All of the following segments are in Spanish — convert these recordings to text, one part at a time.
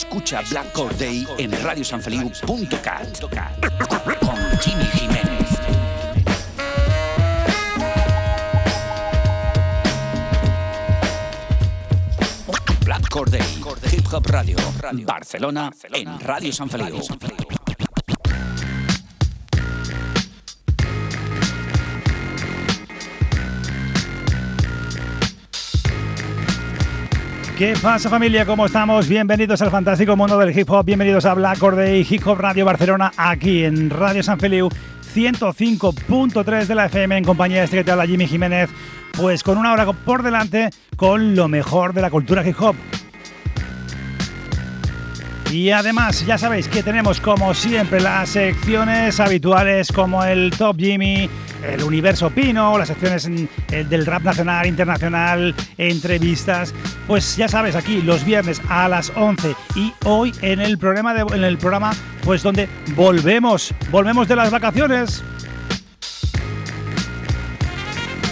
Escucha Black Day en radiosanfeliu.cat con Jimmy Jiménez. Black Day, Hip Hop Radio, Barcelona, en Radio San Feliu. ¿Qué pasa familia? ¿Cómo estamos? Bienvenidos al fantástico mundo del hip hop, bienvenidos a Black Day Hip Hop Radio Barcelona, aquí en Radio San Feliu 105.3 de la FM en compañía de este que te habla Jimmy Jiménez, pues con una hora por delante con lo mejor de la cultura hip hop. Y además, ya sabéis que tenemos como siempre las secciones habituales como el Top Jimmy, el Universo Pino, las secciones del rap nacional, internacional, entrevistas. Pues ya sabes, aquí los viernes a las 11 y hoy en el programa, en el programa pues donde volvemos, volvemos de las vacaciones.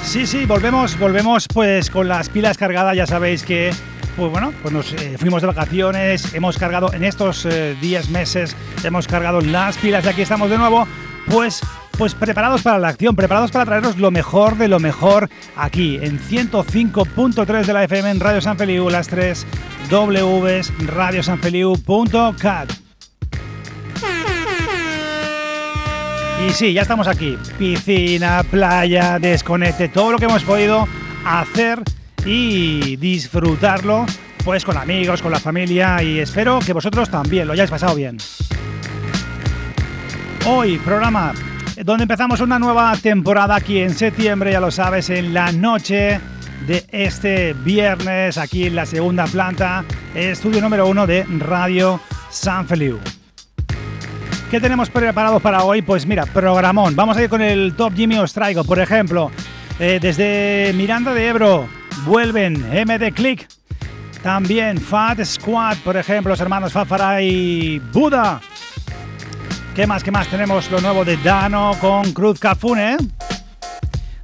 Sí, sí, volvemos, volvemos pues con las pilas cargadas, ya sabéis que pues bueno, pues nos eh, fuimos de vacaciones, hemos cargado en estos eh, días, meses, hemos cargado las pilas y aquí estamos de nuevo, pues pues preparados para la acción, preparados para traeros lo mejor de lo mejor aquí en 105.3 de la FM en Radio San Feliu, las 3 Ws, radiosanfeliu.cat. Y sí, ya estamos aquí. Piscina, playa, desconecte, todo lo que hemos podido hacer y disfrutarlo pues con amigos, con la familia y espero que vosotros también lo hayáis pasado bien. Hoy programa donde empezamos una nueva temporada aquí en septiembre, ya lo sabes, en la noche de este viernes, aquí en la segunda planta, estudio número uno de Radio San Feliu. ¿Qué tenemos preparado para hoy? Pues mira, programón. Vamos a ir con el Top Jimmy os traigo, por ejemplo, eh, desde Miranda de Ebro, vuelven MD Click. También Fat Squad, por ejemplo, los hermanos Fafara y Buda. ¿Qué más? ¿Qué más? Tenemos lo nuevo de Dano con Cruz Cafune.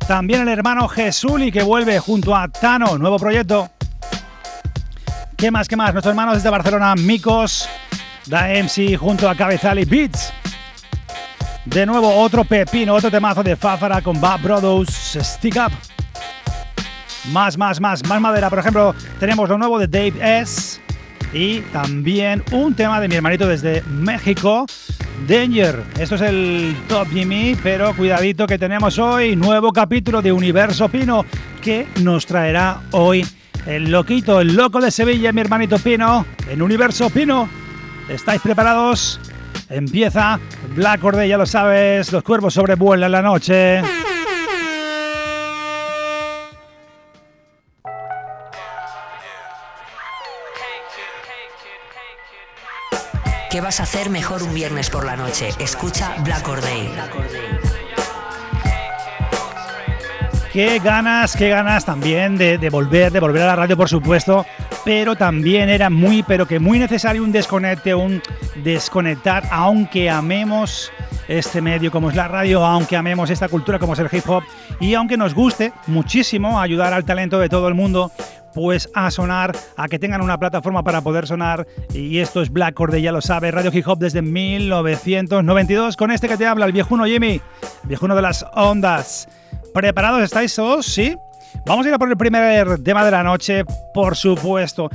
También el hermano Jesuli que vuelve junto a Tano, nuevo proyecto. ¿Qué más? ¿Qué más? Nuestros hermanos desde Barcelona, Mikos, Da MC junto a Cabezali Beats. De nuevo otro pepino, otro temazo de Fafara con Bad Brothers, Stick Up. Más, más, más, más madera. Por ejemplo, tenemos lo nuevo de Dave S. Y también un tema de mi hermanito desde México, Danger. Esto es el Top Jimmy, pero cuidadito que tenemos hoy nuevo capítulo de Universo Pino que nos traerá hoy el loquito, el loco de Sevilla, mi hermanito Pino, en Universo Pino. ¿Estáis preparados? Empieza Black Orde, ya lo sabes, los cuervos sobrevuelan la noche. ¿Qué vas a hacer mejor un viernes por la noche? Escucha Black or. Qué ganas, qué ganas también de, volver, de volver a la radio, por supuesto, pero también era muy, pero que muy necesario un desconecte, un desconectar, aunque amemos este medio como es la radio, aunque amemos esta cultura como es el hip hop y aunque nos guste muchísimo ayudar al talento de todo el mundo, pues a sonar, a que tengan una plataforma para poder sonar. Y esto es Black Cord, ya lo sabe, Radio Hip Hop desde 1992. Con este que te habla, el viejuno Jimmy, viejuno de las ondas. ¿Preparados estáis todos? ¿Sí? Vamos a ir a por el primer tema de la noche, por supuesto.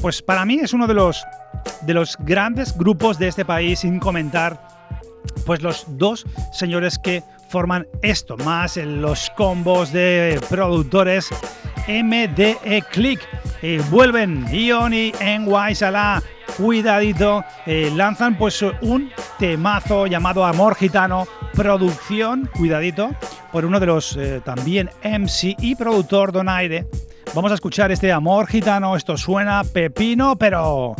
Pues para mí es uno de los, de los grandes grupos de este país, sin comentar, pues los dos señores que forman esto, más los combos de productores MDE Click. Eh, vuelven Ion y NY Salah. Cuidadito, eh, lanzan pues un temazo llamado Amor Gitano, producción, cuidadito, por uno de los eh, también MC y productor Donaire, Vamos a escuchar este amor gitano, esto suena pepino, pero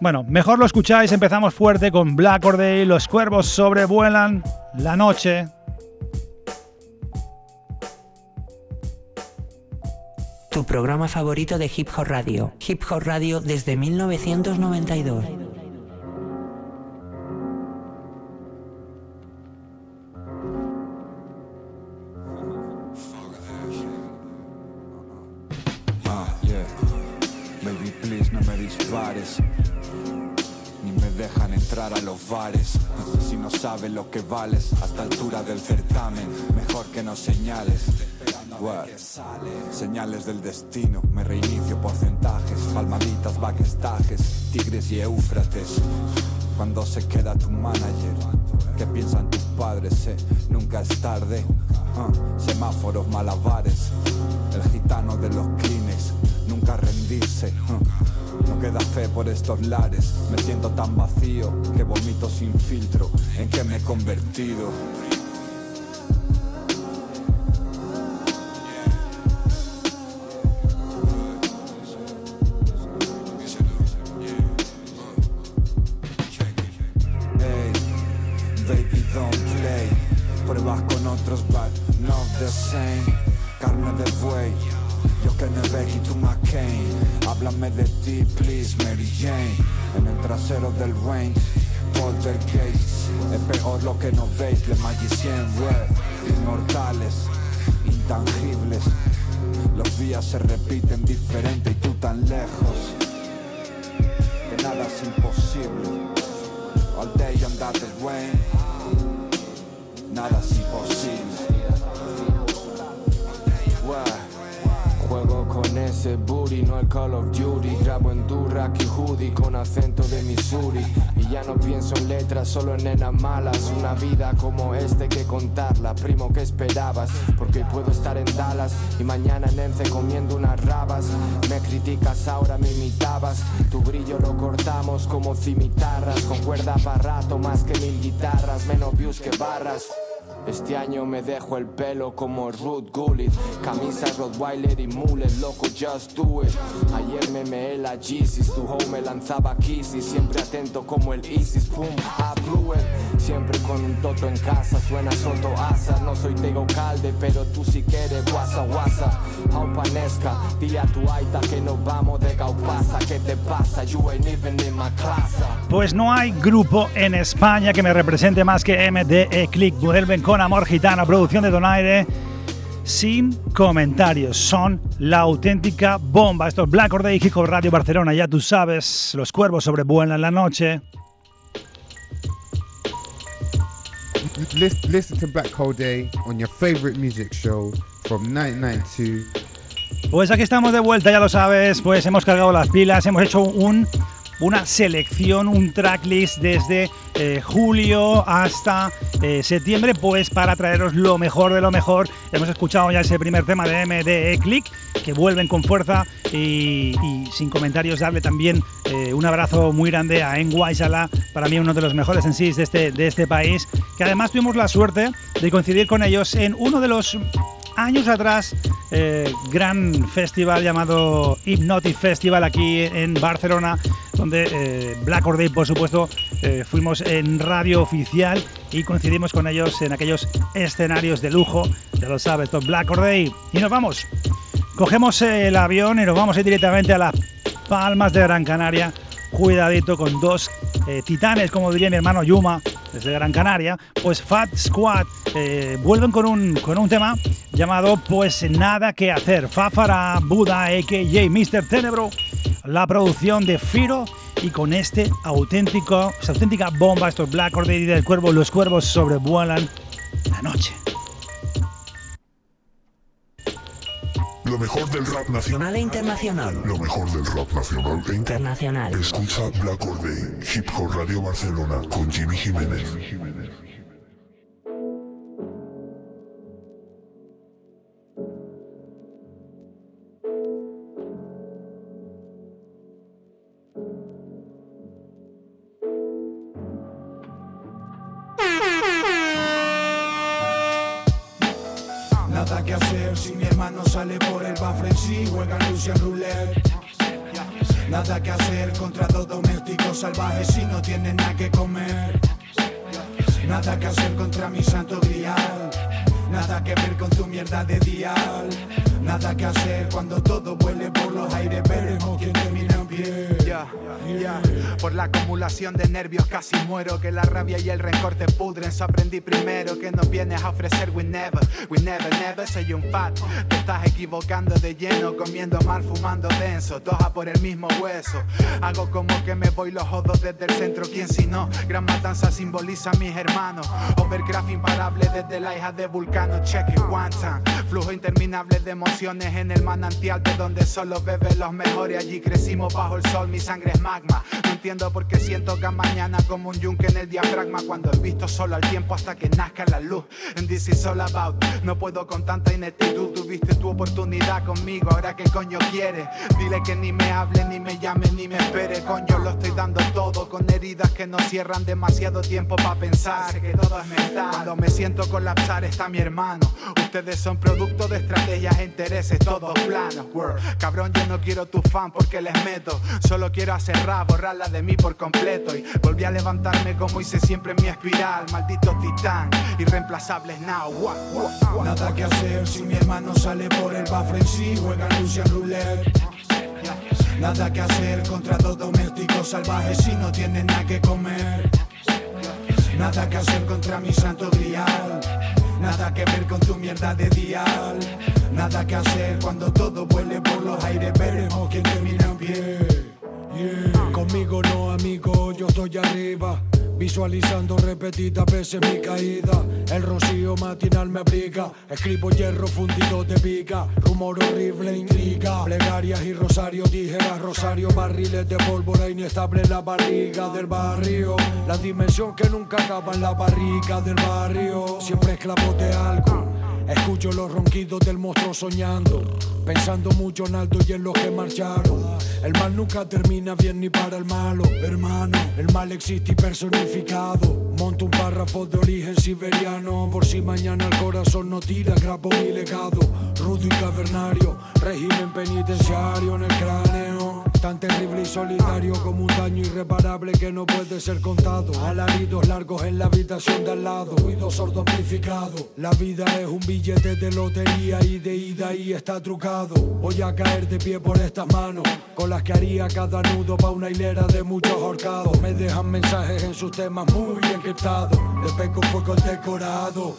bueno, mejor lo escucháis, empezamos fuerte con Black Day, los cuervos sobrevuelan la noche. Tu programa favorito de Hip Hop Radio. Hip Hop Radio desde 1992. A los bares. Si no sabes lo que vales, hasta altura del certamen, mejor que no señales. Señales del destino, me reinicio porcentajes, palmaditas, backstages, tigres y eufrates. Cuando se queda tu manager, ¿qué piensan tus padres? Eh? Nunca es tarde. Ah, semáforos malabares, el gitano de los clines, nunca rendirse. No queda fe por estos lares, me siento tan vacío que vomito sin filtro. ¿En qué me he convertido? Puedo estar en Dallas y mañana en Ence comiendo unas rabas. Me criticas, ahora me imitabas. Tu brillo lo cortamos como cimitarras. Con cuerda para más que mil guitarras. Menos views que barras. Este año me dejo el pelo como Ruth Gullit Camisa Rottweiler y mullet, loco, just do it Ayer me meé la Jesus, tu home me lanzaba kisses Siempre atento como el Isis, pum, a it Siempre con un toto en casa, suena soto asa No soy Tego Calde, pero tú si quieres guasa guasa Aupanesca, dile a tu aita que nos vamos de Gaupasa ¿Qué te pasa? You ain't even in my class Pues no hay grupo en España que me represente más que MDE Click Vuelven con Amor Gitano, producción de Donaire. Sin comentarios, son la auténtica bomba. Esto es Black Or Day, Hip Radio Barcelona, ya tú sabes, los cuervos sobrevuelan la noche. Listen to Black Hole Day on your favorite music show from 1992. Pues aquí estamos de vuelta, ya lo sabes, pues hemos cargado las pilas, hemos hecho un una selección, un tracklist desde eh, julio hasta eh, septiembre, pues para traeros lo mejor de lo mejor. Hemos escuchado ya ese primer tema de MDE Click, que vuelven con fuerza y, sin comentarios darle también eh, un abrazo muy grande a Enguay Sala, para mí uno de los mejores en sí de este, de este país, que además tuvimos la suerte de coincidir con ellos en uno de los años atrás, eh, gran festival llamado Hypnotic Festival aquí en Barcelona, donde eh, Black Or Day, por supuesto, eh, fuimos en radio oficial y coincidimos con ellos en aquellos escenarios de lujo, ya lo sabes, Black Or Day. Y nos vamos, cogemos el avión y nos vamos directamente a las Palmas de Gran Canaria cuidadito con dos eh, titanes, como diría mi hermano Yuma, desde Gran Canaria, pues Fat Squad eh, vuelven con un, con un tema llamado Pues Nada que Hacer. Fafara Buda, a.k.a. Mr. Tenebro, la producción de Firo y con este auténtico, esta auténtica bomba, estos Black Order del Cuervo, los cuervos sobrevuelan la noche. Lo mejor del rap nacional e internacional. Lo mejor del rap nacional e internacional. Escucha Black Or Hip Hop Radio Barcelona con Jimmy Jiménez. Bafre sí juega Lucian Roulette. Nada que hacer contra dos domésticos salvajes si no tienen nada que comer. Nada que hacer contra mi santo grial. Nada que ver con tu mierda de dial. Nada que hacer cuando todo vuele por los aires. Veremos quién termina Por la acumulación de nervios casi muero. Que la rabia y el rencor te pudren. So aprendí primero que nos vienes a ofrecer we never, we never, never. Soy un fat. Te estás equivocando de lleno. Comiendo mal, fumando denso. Toja por el mismo hueso. Hago como que me voy los jodos desde el centro. ¿Quién si no? Gran matanza simboliza a mis hermanos. Overcraft imparable desde la hija de Vulcano. Check it one time. Flujo interminable de emociones en el manantial de donde solo beben los mejores. Allí crecimos bajo el sol, mi sangre es magma. No entiendo por qué siento que mañana como un yunque en el diafragma. Cuando he visto solo al tiempo hasta que nazca la luz. And this is all about. No puedo con tanta ineptitud. Tuviste tu oportunidad conmigo, ahora qué coño quieres. Dile que ni me hable, ni me llame, ni me espere. Coño, lo estoy dando todo con heridas que no cierran demasiado tiempo para pensar. Sé que todo es mental. Cuando me siento colapsar está mi hermano. Ustedes son producto de estrategias e intereses, todos planos. Word. Cabrón, yo no quiero tu fan porque les meto. Solo quiero hacer rap, borrarla de mí por completo. Y volví a levantarme como hice siempre en mi espiral. Maldito titán, irreemplazables now. Nada que hacer si mi hermano sale por el bafre sí juega Lucian Roulette. Nada que hacer contra dos domésticos salvajes si no tienen nada que comer. Nada que hacer contra mi santo grial. Nada que ver con tu mierda de dial. Nada que hacer cuando todo vuele por los aires. Veremos quién termina en pie. Yeah. Conmigo no, amigo, yo estoy arriba. Visualizando repetidas veces mi caída. El rocío matinal me abriga. Escribo hierro fundido de viga. Rumor horrible, intriga. Plegarias y rosarios, tijeras, rosario. Barriles de pólvora inestable en la barriga del barrio. La dimensión que nunca acaba en la barriga del barrio. Siempre esclavo de algo. Escucho los ronquidos del monstruo soñando, pensando mucho en alto y en los que marcharon. El mal nunca termina bien ni para el malo, hermano. El mal existe y personificado. Monto un párrafo de origen siberiano, por si mañana el corazón no tira, grabo mi legado. Rudo y cavernario, régimen penitenciario en el cráneo. Tan terrible y solitario como un daño irreparable que no puede ser contado. Alaridos largos en la habitación de al lado, ruido sordo amplificado. La vida es un billete de lotería y de ida y está trucado. Voy a caer de pie por estas manos, con las que haría cada nudo pa' una hilera de muchos horcados. Me dejan mensajes en sus temas muy encriptados. Les peco fuego decorado.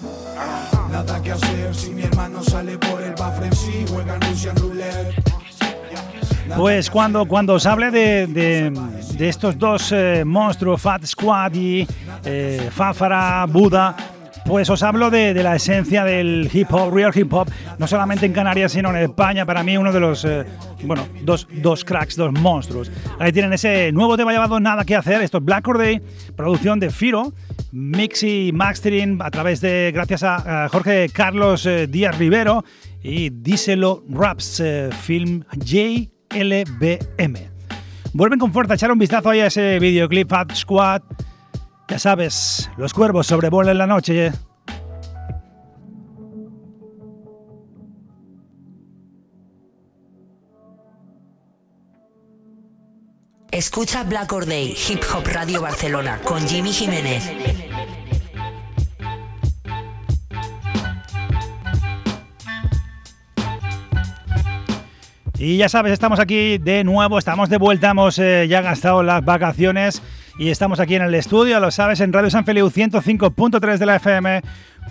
Nada que hacer si mi hermano sale por el bafre sí juega Lucian Roulette. Pues cuando, cuando os hable de, de, estos dos eh, monstruos, Fat Squad y eh, Fafara, Buda, pues os hablo de, de, la esencia del hip hop, real hip hop, no solamente en Canarias, sino en España. Para mí, uno de los, eh, bueno, dos, dos cracks, dos monstruos. Ahí tienen ese nuevo tema llamado Nada que hacer. Esto es Black Or Day, producción de Firo, mix y a través de, gracias a, Jorge Carlos eh, Díaz Rivero y Díselo Raps, Film J. LBM. Vuelven con fuerza a echar un vistazo ahí a ese videoclip Fat Squad. Ya sabes, los cuervos sobrevuelan la noche. Escucha Black Or Day, Hip Hop Radio Barcelona, con Jimmy Jiménez. Y ya sabes, estamos aquí de nuevo, estamos de vuelta, hemos eh, ya gastado las vacaciones y estamos aquí en el estudio, lo sabes, en Radio San Feliu 105.3 de la FM,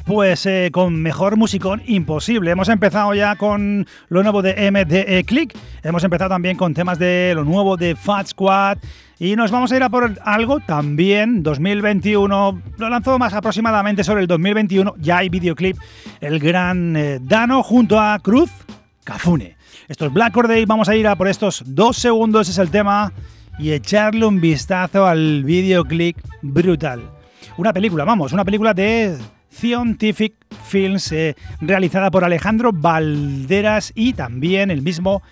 pues eh, con mejor musicón imposible. Hemos empezado ya con lo nuevo de MDE Click, hemos empezado también con temas de lo nuevo de Fat Squad y nos vamos a ir a por algo también 2021, lo lanzó más aproximadamente sobre el 2021, ya hay videoclip, el gran eh, Dano junto a Cruz Cafune. Esto es Black Or Day, vamos a ir a por estos dos segundos, es el tema, y echarle un vistazo al videoclip brutal. Una película, vamos, una película de Scientific Films eh, realizada por Alejandro Valderas y también el mismo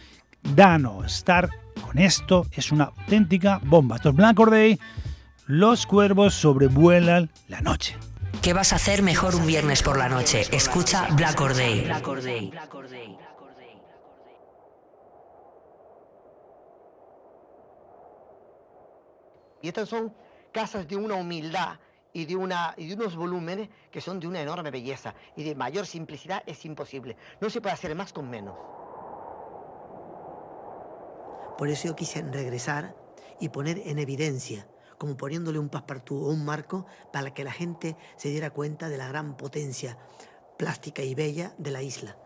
Dano. Estar con esto es una auténtica bomba. Esto es Black Or Day, los cuervos sobrevuelan la noche. ¿Qué vas a hacer mejor un viernes por la noche? Escucha Black Or Day. Y estas son casas de una humildad y de, unos volúmenes que son de una enorme belleza y de mayor simplicidad es imposible. No se puede hacer más con menos. Por eso yo quise regresar y poner en evidencia, como poniéndole un paspartú o un marco para que la gente se diera cuenta de la gran potencia plástica y bella de la isla.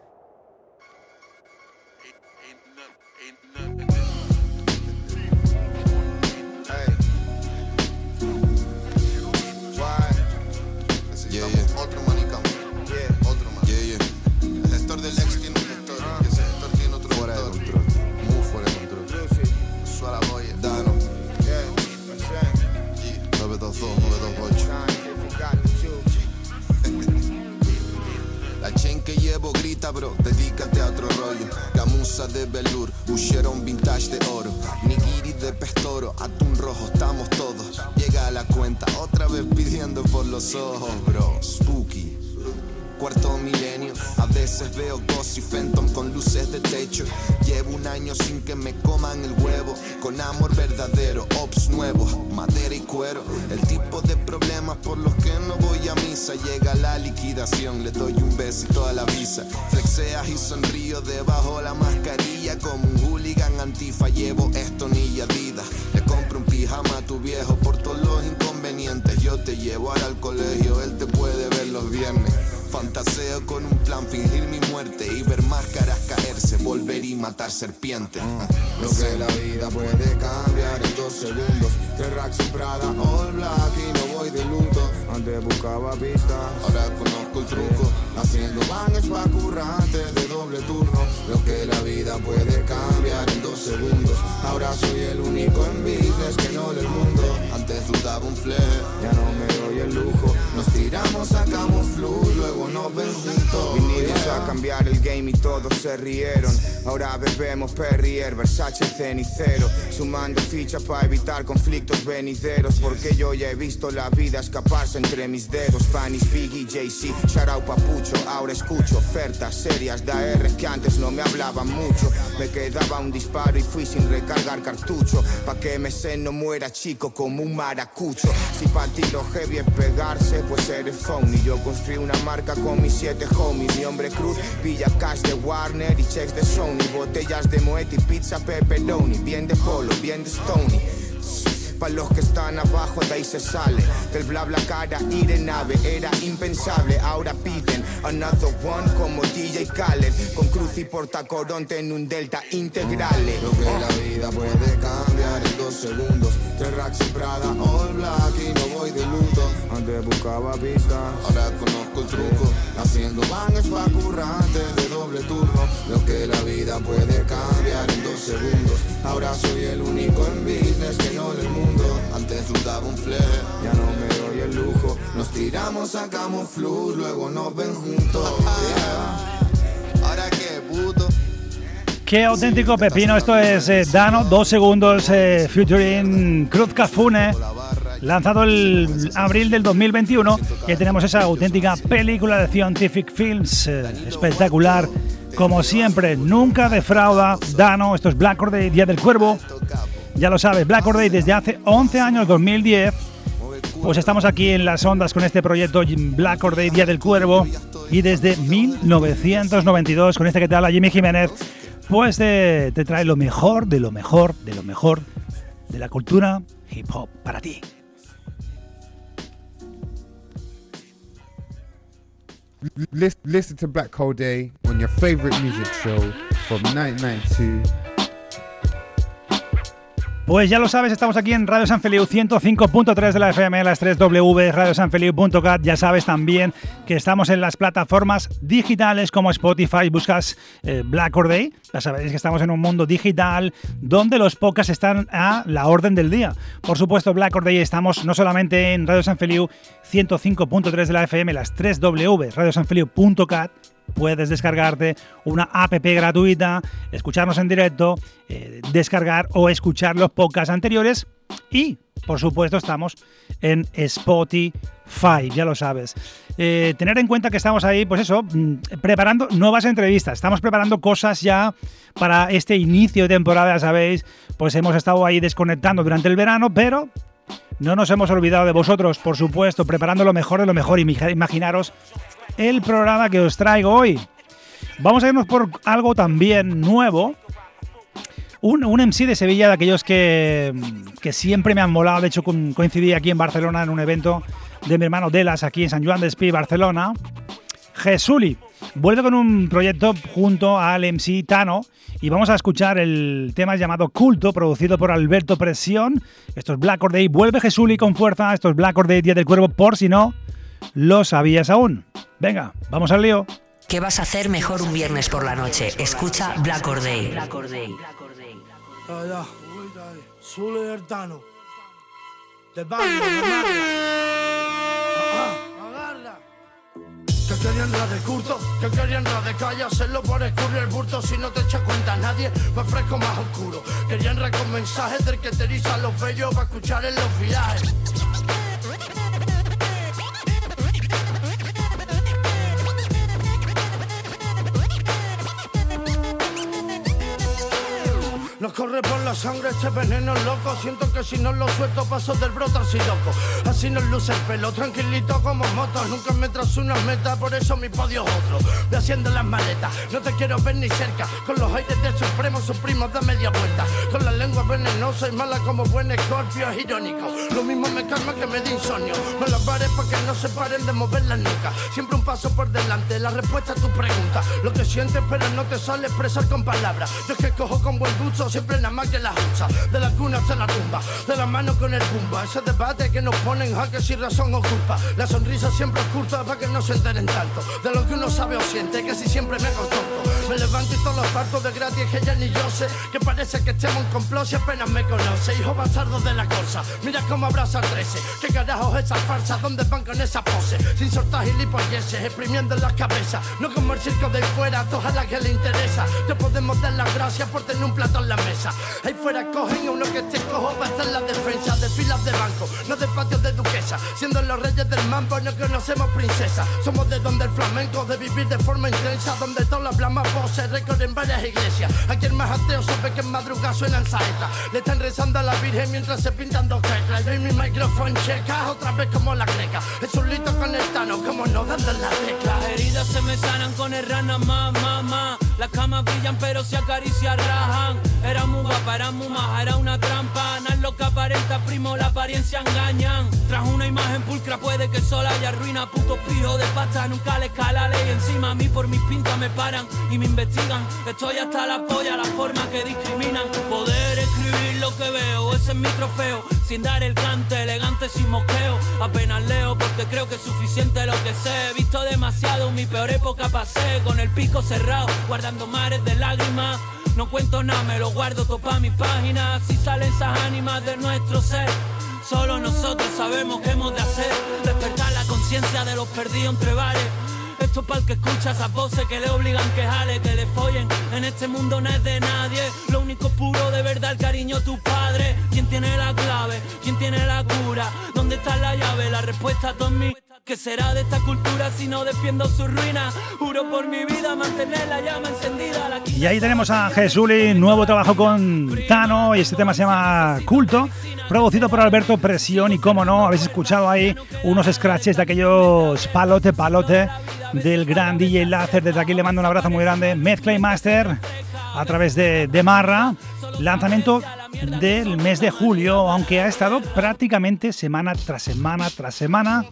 Bro, dedícate a otro rollo. Camusa de velour, un vintage de oro. Nigiri de pestoro, atún rojo, estamos todos. Llega a la cuenta, otra vez pidiendo por los ojos, bro. Spooky cuarto milenio. A veces veo Ghost y Phantom con luces de techo. Llevo un año sin que me coman el huevo. Con amor verdadero, ops nuevos, madera y cuero. El tipo de problemas por los que no voy a misa. Llega la liquidación, le doy un besito a la visa. Flexeas y sonrío debajo la mascarilla. Como un hooligan antifa, llevo esto ni Adidas. Le compro un pijama a tu viejo por todos los inconvenientes. Yo te llevo ahora al colegio, él te puede ver los viernes. Fantaseo con un plan, fingir mi muerte y ver máscaras caerse, volver y matar serpientes. Mm. Lo que la vida puede cambiar en dos segundos. Tres racks en Prada, all black y no voy de luto. Antes buscaba pistas, ahora conozco el truco. Haciendo bangs pa' currantes de doble turno. Lo que la vida puede cambiar en dos segundos. Ahora soy el único en business que no del mundo. Antes dudaba un fle, ya no me doy el lujo. Nos tiramos, sacamos flu, luego juntos. Vinimos a cambiar el game y todos se rieron. Ahora bebemos Perrier, Versace cenicero. Sumando fichas para evitar conflictos venideros. Porque yo ya he visto la vida escaparse entre mis dedos. Spanish, Biggie, JC, Sharau Papucho. Ahora escucho ofertas serias de AR que antes no me hablaban mucho. Me quedaba un disparo y fui sin recargar cartucho. Pa' que se no muera chico como un maracucho. Si pa' ti lo heavy es pegarse, pues eres phony. Yo construí una marca con mis siete homies. Mi hombre cruz, Villa Cash de Warner y checks de Sony. Botellas de Moet y pizza pepperoni. Bien de polo, bien de Stony. Pa' los que están abajo de ahí se sale Del bla bla cara y de nave Era impensable, ahora piden Another one como DJ Khaled Con cruz y portacoronte en un delta integral Lo que la vida puede cambiar en dos segundos Tres racks en Prada, all black y no voy de luto Antes buscaba pistas, ahora conozco el truco Haciendo bangs pa' currantes. De doble turno Lo que la vida puede cambiar en dos segundos. Ahora soy el único en business que no del mundo. Antes dudaba un fle, ya no me doy el lujo. Nos tiramos, sacamos flu, luego nos ven juntos. Ahora qué puto. Qué auténtico pepino, esto es eh, Dano, dos segundos, eh, featuring Cruz Cafune, lanzado el abril del 2021, que tenemos esa auténtica película de Scientific Films, eh, espectacular, como siempre, nunca defrauda Dano, esto es Black Day, Día del Cuervo, ya lo sabes, Black Or desde hace 11 años, 2010. Pues estamos aquí en las ondas con este proyecto Black Or Día del Cuervo. Y desde 1992, con este que te habla Jimmy Jiménez, pues te trae lo mejor, de lo mejor, de lo mejor de la cultura hip hop para ti. Listen to Black Hole Day on your favorite music show from 1992 pues ya lo sabes, estamos aquí en Radio San Feliu 105.3 de la FM, las 3W, radiosanfeliu.cat. Ya sabes también que estamos en las plataformas digitales como Spotify, buscas eh, Black Or. Ya sabéis que estamos en un mundo digital donde los podcasts están a la orden del día. Por supuesto, Black Or Day estamos no solamente en Radio San Feliu 105.3 de la FM, las 3W, radiosanfeliu.cat puedes descargarte una app gratuita, escucharnos en directo, eh, descargar o escuchar los podcasts anteriores y por supuesto, estamos en Spotify, ya lo sabes. Eh, tener en cuenta que estamos ahí, pues eso, mm, preparando nuevas entrevistas. Estamos preparando cosas ya para este inicio de temporada, ya sabéis. Pues hemos estado ahí desconectando durante el verano, pero no nos hemos olvidado de vosotros, por supuesto, preparando lo mejor de lo mejor. Imaginaros el programa que os traigo hoy. Vamos a irnos por algo también nuevo. Un, MC de Sevilla, de aquellos que, que, siempre me han molado. De hecho, coincidí aquí en Barcelona en un evento de mi hermano Delas, aquí en San Juan de Espí, Barcelona. Jesuli vuelve con un proyecto junto al MC Tano y vamos a escuchar el tema llamado Culto, producido por Alberto Presión. Esto es Black Or Day. Vuelve Jesuli con fuerza. Esto es Black Or Day, Día del Cuervo, por si no lo sabías aún. Venga, vamos al lío. ¿Qué vas a hacer mejor un viernes por la noche? Escucha Black Or Day. Black Or Day. Que querían la de curto, que querían la de calle, hacerlo por escurrir el burto si no te echa cuenta nadie, me fresco más oscuro. Querían mensajes del que te eriza los bellos para escuchar en los viajes. Nos corre por la sangre este veneno loco. Siento que si no lo suelto paso del broto así loco. Así nos luce el pelo, tranquilito como motos. Nunca me tras una meta, por eso mi podio es otro. Voy haciendo las maletas, no te quiero ver ni cerca. Con los aires de supremo, suprimo da media vuelta. Con la lengua venenosa y mala como buen escorpio, es irónico. Lo mismo me calma que me da insomnio. Me las pares para que no se paren de mover la nuca. Siempre un paso por delante, la respuesta a tu pregunta. Lo que sientes, pero no te sale expresar con palabras. Yo es que cojo con buen gusto siempre nada más que la usa. De la cuna hasta la tumba, de la mano con el pumba. Ese debate que nos ponen jaque sin razón o culpa. La sonrisa siempre oculta para que no se enteren tanto. De lo que uno sabe o siente, que si siempre me tonto. Me levanto y todos los partos de gratis que ya ni yo sé. Que parece que estemos en complot si apenas me conoce. Hijo bastardo de la cosa, mira cómo abraza 13. ¿Qué carajos esas farsas? ¿Dónde van con esa pose? Sin soltar gilipolleces, exprimiendo en la cabeza. No como el circo de fuera, a la que le interesa. Te podemos dar las gracias por tener un plato en la mesa. Ahí fuera cogen a uno que esté cojo para estar en la defensa de filas de banco, no de patios de duquesa. Siendo los reyes del mambo no conocemos princesa. Somos de donde el flamenco de vivir de forma intensa, donde todas las blamas voces recorren varias iglesias. Aquí el más ateo sabe que en madrugada suenan saetas. Le están rezando a la Virgen mientras se pintan dos teclas. Yo y mi micrófono checa otra vez como la creca. Es un lito con el tano, como no dando la tecla. Las heridas se me sanan con el rana, ma, ma, Las camas brillan pero se acarician, rajan. Era muy guapa, era era una trampa. No es lo que aparenta, primo, la apariencia engañan. Tras una imagen pulcra puede que sola haya ruina. Puto pijo de pasta, nunca le escala ley encima. A mí por mis pintas me paran y me investigan. Estoy hasta la polla, la forma que discriminan. Poder escribir lo que veo, ese es mi trofeo. Sin dar el cante, elegante sin moqueo. Apenas leo porque creo que es suficiente lo que sé. He visto demasiado, mi peor época pasé. Con el pico cerrado, guardando mares de lágrimas. No cuento nada, me lo guardo todo pa' mi página. Si salen esas ánimas de nuestro ser. Solo nosotros sabemos qué hemos de hacer. Despertar la conciencia de los perdidos entre bares. Esto es para el que escucha esas voces que le obligan que jale, que le follen. En este mundo no es de nadie. Lo único puro de verdad, el cariño tu padre. ¿Quién tiene la clave? ¿Quién tiene la cura? ¿Dónde está la llave? La respuesta a todos mis ¿Qué será de esta cultura si no defiendo su ruina? Juro por mi vida mantener la llama encendida. y ahí tenemos a Jesuli, nuevo trabajo con Tano y este tema se llama Culto, producido por Alberto Presión y como no, habéis escuchado ahí unos scratches de aquellos palote palote del gran DJ Láser. Desde aquí le mando un abrazo muy grande. Mezcla y Master a través de, de Marra. Lanzamiento del mes de julio, aunque ha estado prácticamente semana tras semana tras semana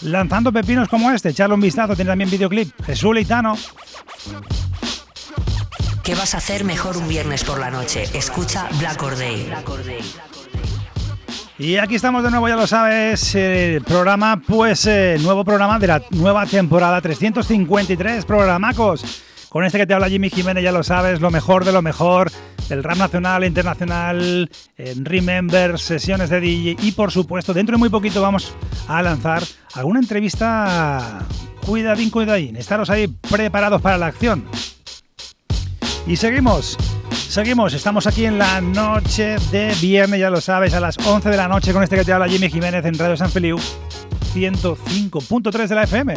lanzando pepinos como este. Echarle un vistazo, tiene también videoclip. Jesús Leitano. ¿Qué vas a hacer mejor un viernes por la noche? Escucha Black Or Day. Y aquí estamos de nuevo, ya lo sabes, el programa, pues eh, nuevo programa de la nueva temporada, 353 programacos. Con este que te habla Jimmy Jiménez, ya lo sabes, lo mejor de lo mejor del rap nacional, internacional, en Remember, sesiones de DJ y por supuesto, dentro de muy poquito vamos a lanzar alguna entrevista. Cuidadín, cuidadín, estaros ahí preparados para la acción. Y seguimos. Seguimos, estamos aquí en la noche de viernes, ya lo sabes, a las 11 de la noche con este que te habla Jimmy Jiménez en Radio San Feliu 105.3 de la FM.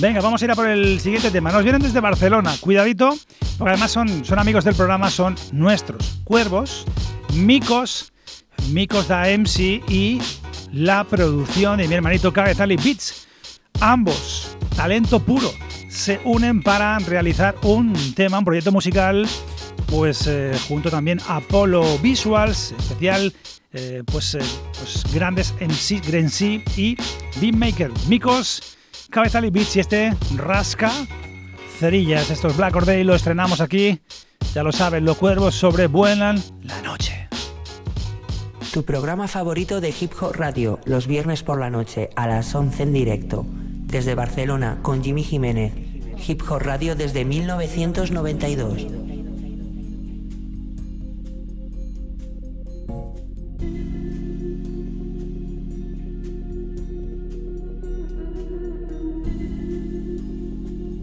Venga, vamos a ir a por el siguiente tema. Nos vienen desde Barcelona. Cuidadito, porque además son, son amigos del programa, son nuestros cuervos, micos, micos da MC y la producción de mi hermanito Cabezali Beats. Ambos, talento puro, se unen para realizar un tema, un proyecto musical, pues eh, junto también a Apollo Visuals, especial, eh, pues, eh, pues grandes MC, Grenzy y Beatmaker. Micos Cabezali Beats y este Rasca Cerillas. Estos Black Or Day lo estrenamos aquí. Ya lo saben, los cuervos sobrevuelan la noche. Tu programa favorito de Hip Hop Radio, los viernes por la noche, a las 11 en directo. Desde Barcelona, con Jimmy Jiménez. Hip Hop Radio desde 1992.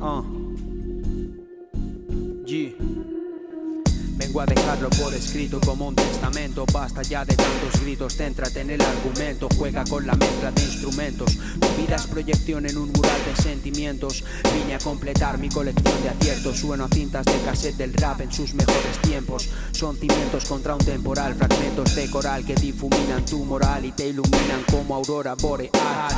Uh. Yeah. A dejarlo por escrito como un testamento. Basta ya de tantos gritos, céntrate en el argumento. Juega con la mezcla de instrumentos. Tu vida es proyección en un mural de sentimientos. Vine a completar mi colección de aciertos. Sueno a cintas de cassette del rap en sus mejores tiempos. Son cimientos contra un temporal, fragmentos de coral que difuminan tu moral y te iluminan como aurora boreal.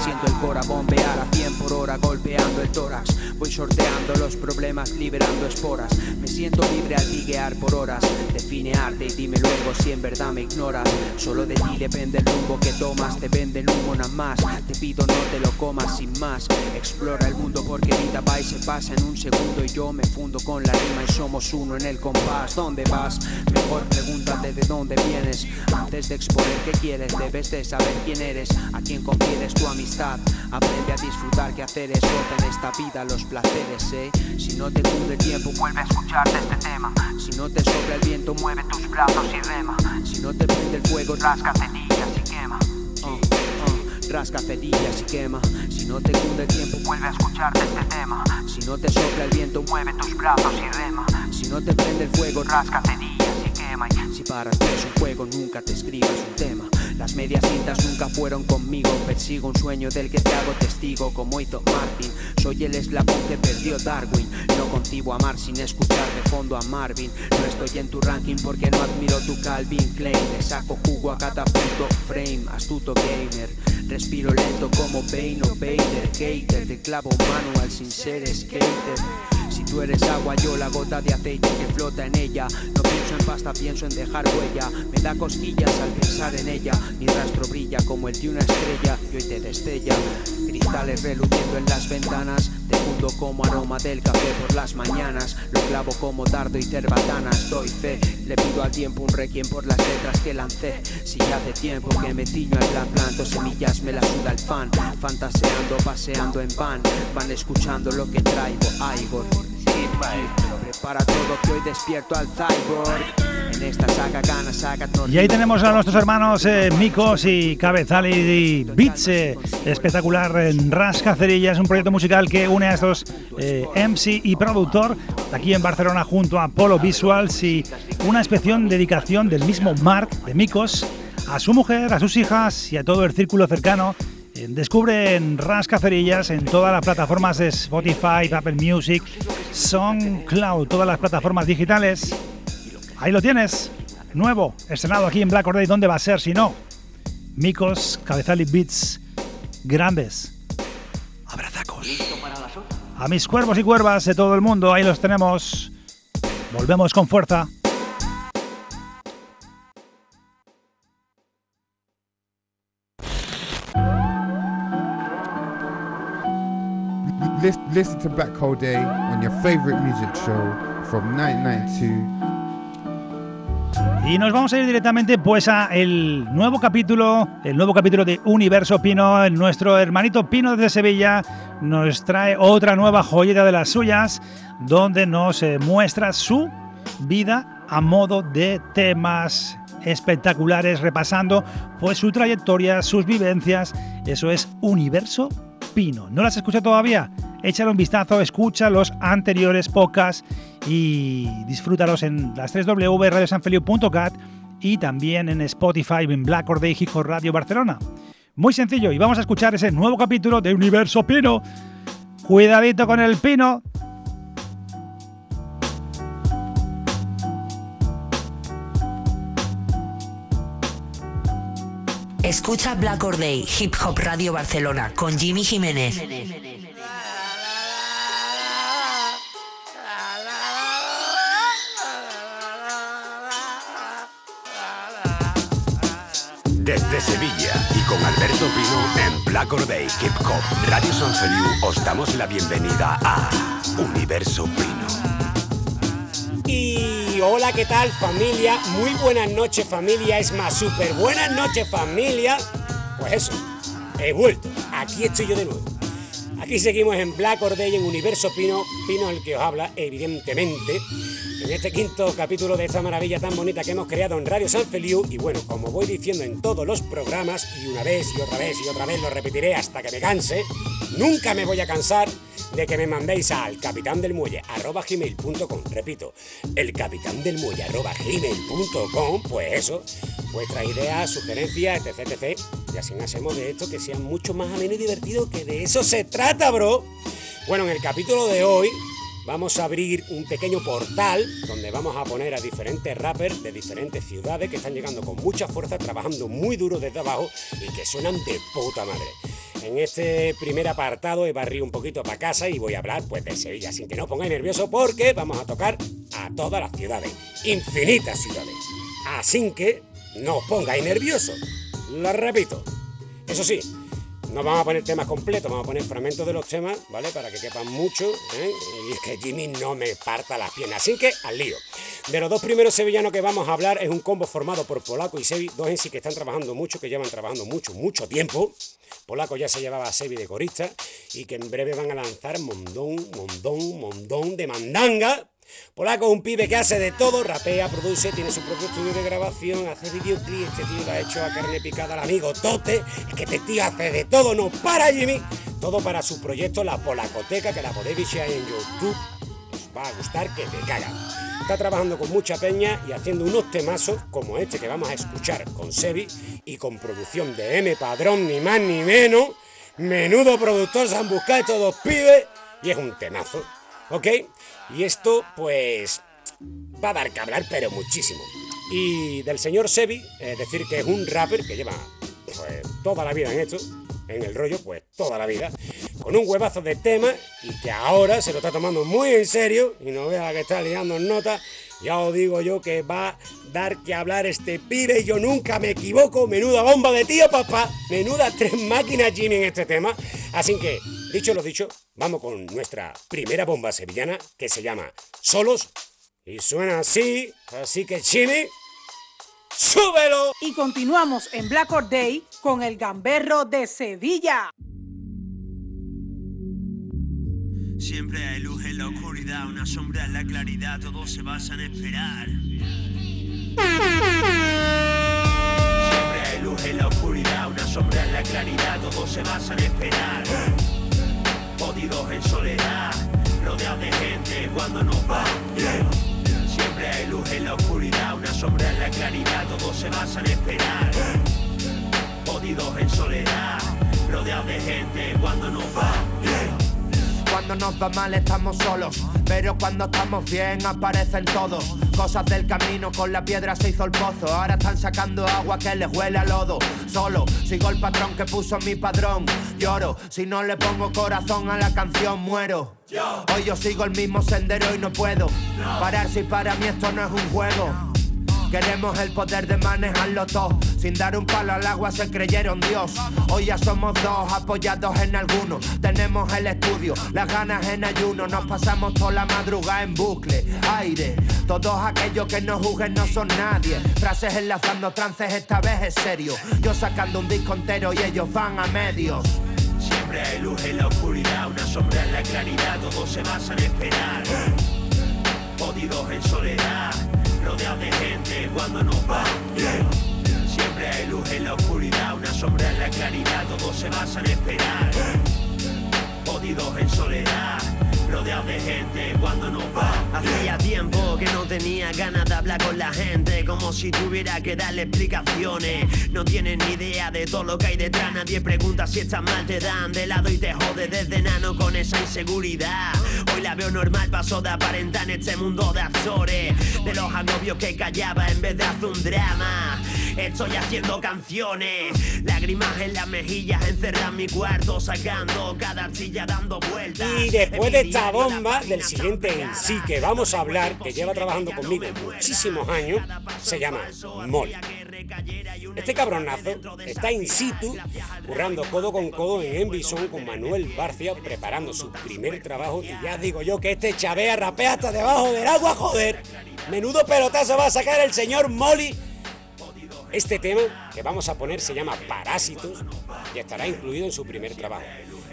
Siento el cora bombear a 100 por hora, golpeando el tórax. Voy sorteando los problemas, liberando esporas. Me siento libre al diguear por horas. Define arte y dime luego si en verdad me ignoras. Solo de ti depende el rumbo que tomas, te vende el humo nada más. Te pido no te lo comas sin más. Explora el mundo porque vida va y se pasa en un segundo y yo me fundo con la rima y somos uno en el compás. ¿Dónde vas? Mejor pregúntate de dónde vienes. Antes de exponer qué quieres, debes de saber quién eres, a quién confieres tu amistad. Aprende a disfrutar qué hacer es en esta vida los placeres, ¿eh? Si no te tunde el tiempo, vuelve a escucharte este tema. Si no te sobra el viento, mueve tus brazos y rema. Si no te prende el fuego, rasca cerillas y quema. Uh, uh, rasca cerillas y quema. Si no te cunde el tiempo, vuelve a escucharte este tema. Si no te sopla el viento, mueve tus brazos y rema. Si no te prende el fuego, rasca cerillas y quema. Y si para ti es un juego, nunca te escribas un tema. Las medias cintas nunca fueron conmigo. Persigo un sueño del que te hago testigo, como hizo Martin. Soy el eslabón que perdió Darwin. No concibo amar sin escuchar de fondo a Marvin. No estoy en tu ranking porque no admiro tu Calvin Klein. Le saco jugo a cada punto frame, astuto gamer. Respiro lento como Bane o Vader. Hater, de clavo manual sin ser skater. Si tú eres agua, yo la gota de aceite que flota en ella. No pienso en pasta, pienso en dejar huella. Me da cosquillas al pensar en ella. Mi rastro brilla como el de una estrella y hoy te destella. Cristales reluciendo en las ventanas. Te fundo como aroma del café por las mañanas. Lo clavo como dardo y cerbatana. Estoy fe. Le pido al tiempo un requiem por las letras que lancé. Si hace tiempo que me ciño al plan, planto semillas, me la suda el fan. Fantaseando, paseando en van. Van escuchando lo que traigo, Igor. Y ahí tenemos a nuestros hermanos eh, Mikos y Cabezali y Beats. Eh, espectacular en Rascacerilla. Es un proyecto musical que une a estos eh, MC y productor aquí en Barcelona junto a Polo Visuals y una especial dedicación del mismo Mark de Mikos a su mujer, a sus hijas y a todo el círculo cercano Descubre en Rascacerillas en todas las plataformas de Spotify, Apple Music, SoundCloud, todas las plataformas digitales. Ahí lo tienes, nuevo, estrenado aquí en Black Day. ¿Dónde va a ser si no? Micos, Cabezali Beats, grandes. Abrazacos. A mis cuervos y cuervas de todo el mundo, ahí los tenemos. Volvemos con fuerza. Listen to Black Hole Day on your favorite music show from 1992. Y nos vamos a ir directamente pues a el nuevo capítulo, el nuevo capítulo de Universo Pino. Nuestro hermanito Pino de Sevilla nos trae otra nueva joyita de las suyas, donde nos eh, muestra su vida a modo de temas espectaculares, repasando pues su trayectoria, sus vivencias. Eso es Universo Pino. ¿No las escucha todavía? échale un vistazo, escucha los anteriores podcasts y disfrútalos en las 3 www.radiosanfeliu.cat y también en Spotify en Black Or Day Hip Radio Barcelona. Muy sencillo, y vamos a escuchar ese nuevo capítulo de Universo Pino. Cuidadito con el pino, Escucha Black Or Day, Hip Hop Radio Barcelona, con Jimmy Jiménez. Desde Sevilla y con Alberto Pino en Black Or Day Hip Hop Radio San Feliu os damos la bienvenida a Universo Pino. Y hola, ¿qué tal familia? Muy buenas noches familia, es más, súper buenas noches familia. Pues eso, he vuelto, aquí estoy yo de nuevo. Aquí seguimos en Black Or Day, en Universo Pino, Pino el que os habla, evidentemente, en este quinto capítulo de esta maravilla tan bonita que hemos creado en Radio San Feliu. Y bueno, como voy diciendo en todos los programas, y una vez y otra vez y otra vez lo repetiré hasta que me canse, nunca me voy a cansar de que me mandéis al capitán del muelle gmail.com. Repito, el capitán del muelle gmail.com. Pues eso, vuestras ideas, sugerencias, etc, etc. Y así hacemos de esto que sea mucho más ameno y divertido, que de eso se trata, bro. Bueno, en el capítulo de hoy vamos a abrir un pequeño portal donde vamos a poner a diferentes rappers de diferentes ciudades que están llegando con mucha fuerza, trabajando muy duro desde abajo y que suenan de puta madre. En este primer apartado he barrido un poquito para casa y voy a hablar pues de Sevilla, sin que no os pongáis nervioso porque vamos a tocar a todas las ciudades, infinitas ciudades. Así que no os pongáis nerviosos. Lo repito. Eso sí, no vamos a poner temas completos, vamos a poner fragmentos de los temas, ¿vale? Para que quepan mucho ¿eh? y que Jimmy no me parta las piernas. Así que al lío. De los dos primeros sevillanos que vamos a hablar es un combo formado por Polaco y Sevi, dos en sí que están trabajando mucho, que llevan trabajando mucho, mucho tiempo. Polaco ya se llevaba a Sevi de corista y que en breve van a lanzar mondón, mondón, mondón de mandanga. Polaco es un pibe que hace de todo, rapea, produce, tiene su propio estudio de grabación, hace videoclip, este tío lo ha hecho a carne picada al amigo Tote, es que este tío hace de todo, no para Jimmy, todo para su proyecto La Polacoteca, que la podéis ver en YouTube, os va a gustar que te caga. Está trabajando con mucha peña y haciendo unos temazos como este que vamos a escuchar con Sebi y con producción de M Padrón, ni más ni menos. Menudo productor se han buscado estos dos pibes y es un temazo, ¿ok? Y esto, pues, va a dar que hablar, pero muchísimo. Y del señor Sebi, es decir, que es un rapper que lleva pues, toda la vida en esto, en el rollo, pues toda la vida, con un huevazo de tema y que ahora se lo está tomando muy en serio y no vea que está liando en nota. Ya os digo yo que va a dar que hablar este pibe yo nunca me equivoco. Menuda bomba de tío, papá. Menuda tres máquinas Jimmy en este tema. Así que, dicho lo dicho, vamos con nuestra primera bomba sevillana que se llama Solos y suena así. Así que, Jimmy, ¡súbelo! Y continuamos en Black Or Day con el gamberro de Sevilla. Siempre hay luz en la oscuridad, una sombra en la claridad, todo se basa en esperar. Siempre hay luz en la oscuridad, una sombra en la claridad, todo se basa en esperar. Podidos en soledad, rodeados de gente cuando nos va. Siempre hay luz en la oscuridad, una sombra en la claridad, todo se basa en esperar. Podidos en soledad, rodeados de gente cuando nos va. Cuando nos va mal estamos solos, pero cuando estamos bien aparecen todos. Cosas del camino, con la piedra se hizo el pozo. Ahora están sacando agua que les huele a lodo. Solo sigo el patrón que puso mi padrón. Lloro, si no le pongo corazón a la canción, muero. Hoy yo sigo el mismo sendero y no puedo parar si para mí esto no es un juego. Queremos el poder de manejarlo todo. Sin dar un palo al agua se creyeron Dios. Hoy ya somos dos, apoyados en alguno. Tenemos el estudio, las ganas en ayuno. Nos pasamos toda la madrugada en bucle, aire. Todos aquellos que no juzguen no son nadie. Frases enlazando trances, esta vez es serio. Yo sacando un disco entero y ellos van a medios. Siempre hay luz en la oscuridad, una sombra en la claridad, todo se basa en esperar. Podidos en soledad, rodeados de gente cuando nos va. Siempre hay luz en la oscuridad, una sombra en la claridad, todo se basa en esperar. Podidos en soledad, rodeado de gente cuando nos va. Hacía tiempo que no tenía ganas de hablar con la gente, como si tuviera que darle explicaciones. No tienen ni idea de todo lo que hay detrás, nadie pregunta si estás mal, te dan de lado y te jode desde nano con esa inseguridad. Hoy la veo normal, paso de aparentar en este mundo de actores, de los agobios que callaba en vez de hacer un drama. Estoy haciendo canciones, lágrimas en las mejillas, encerrar mi cuarto, sacando cada arcilla dando vueltas. Y después de esta bomba, del siguiente en sí que vamos a hablar, que lleva trabajando conmigo muchísimos años, se llama Molly. Este cabronazo está in situ, currando codo con codo en Envison con Manuel Barcia, preparando su primer trabajo. Y ya digo yo que este chavea rapea hasta debajo del agua, joder. Menudo pelotazo va a sacar el señor Molly este tema que vamos a poner se llama Parásitos y estará incluido en su primer trabajo.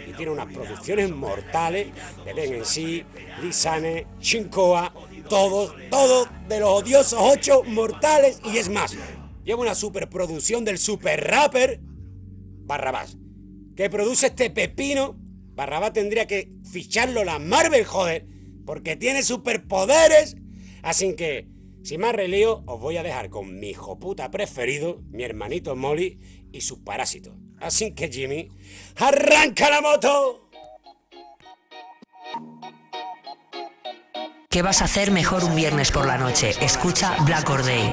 Y tiene unas producciones mortales de Ben en sí, Lisane, Shinkoa, todos, todos de los odiosos ocho mortales y es más. Lleva una superproducción del super rapper Barrabás, que produce este pepino. Barrabás tendría que ficharlo la Marvel, joder, porque tiene superpoderes. Así que sin más relío, os voy a dejar con mi hijo puta preferido, mi hermanito Molly y sus parásitos. Así que Jimmy, ¡arranca la moto! ¿Qué vas a hacer mejor un viernes por la noche? Escucha Black Or Day.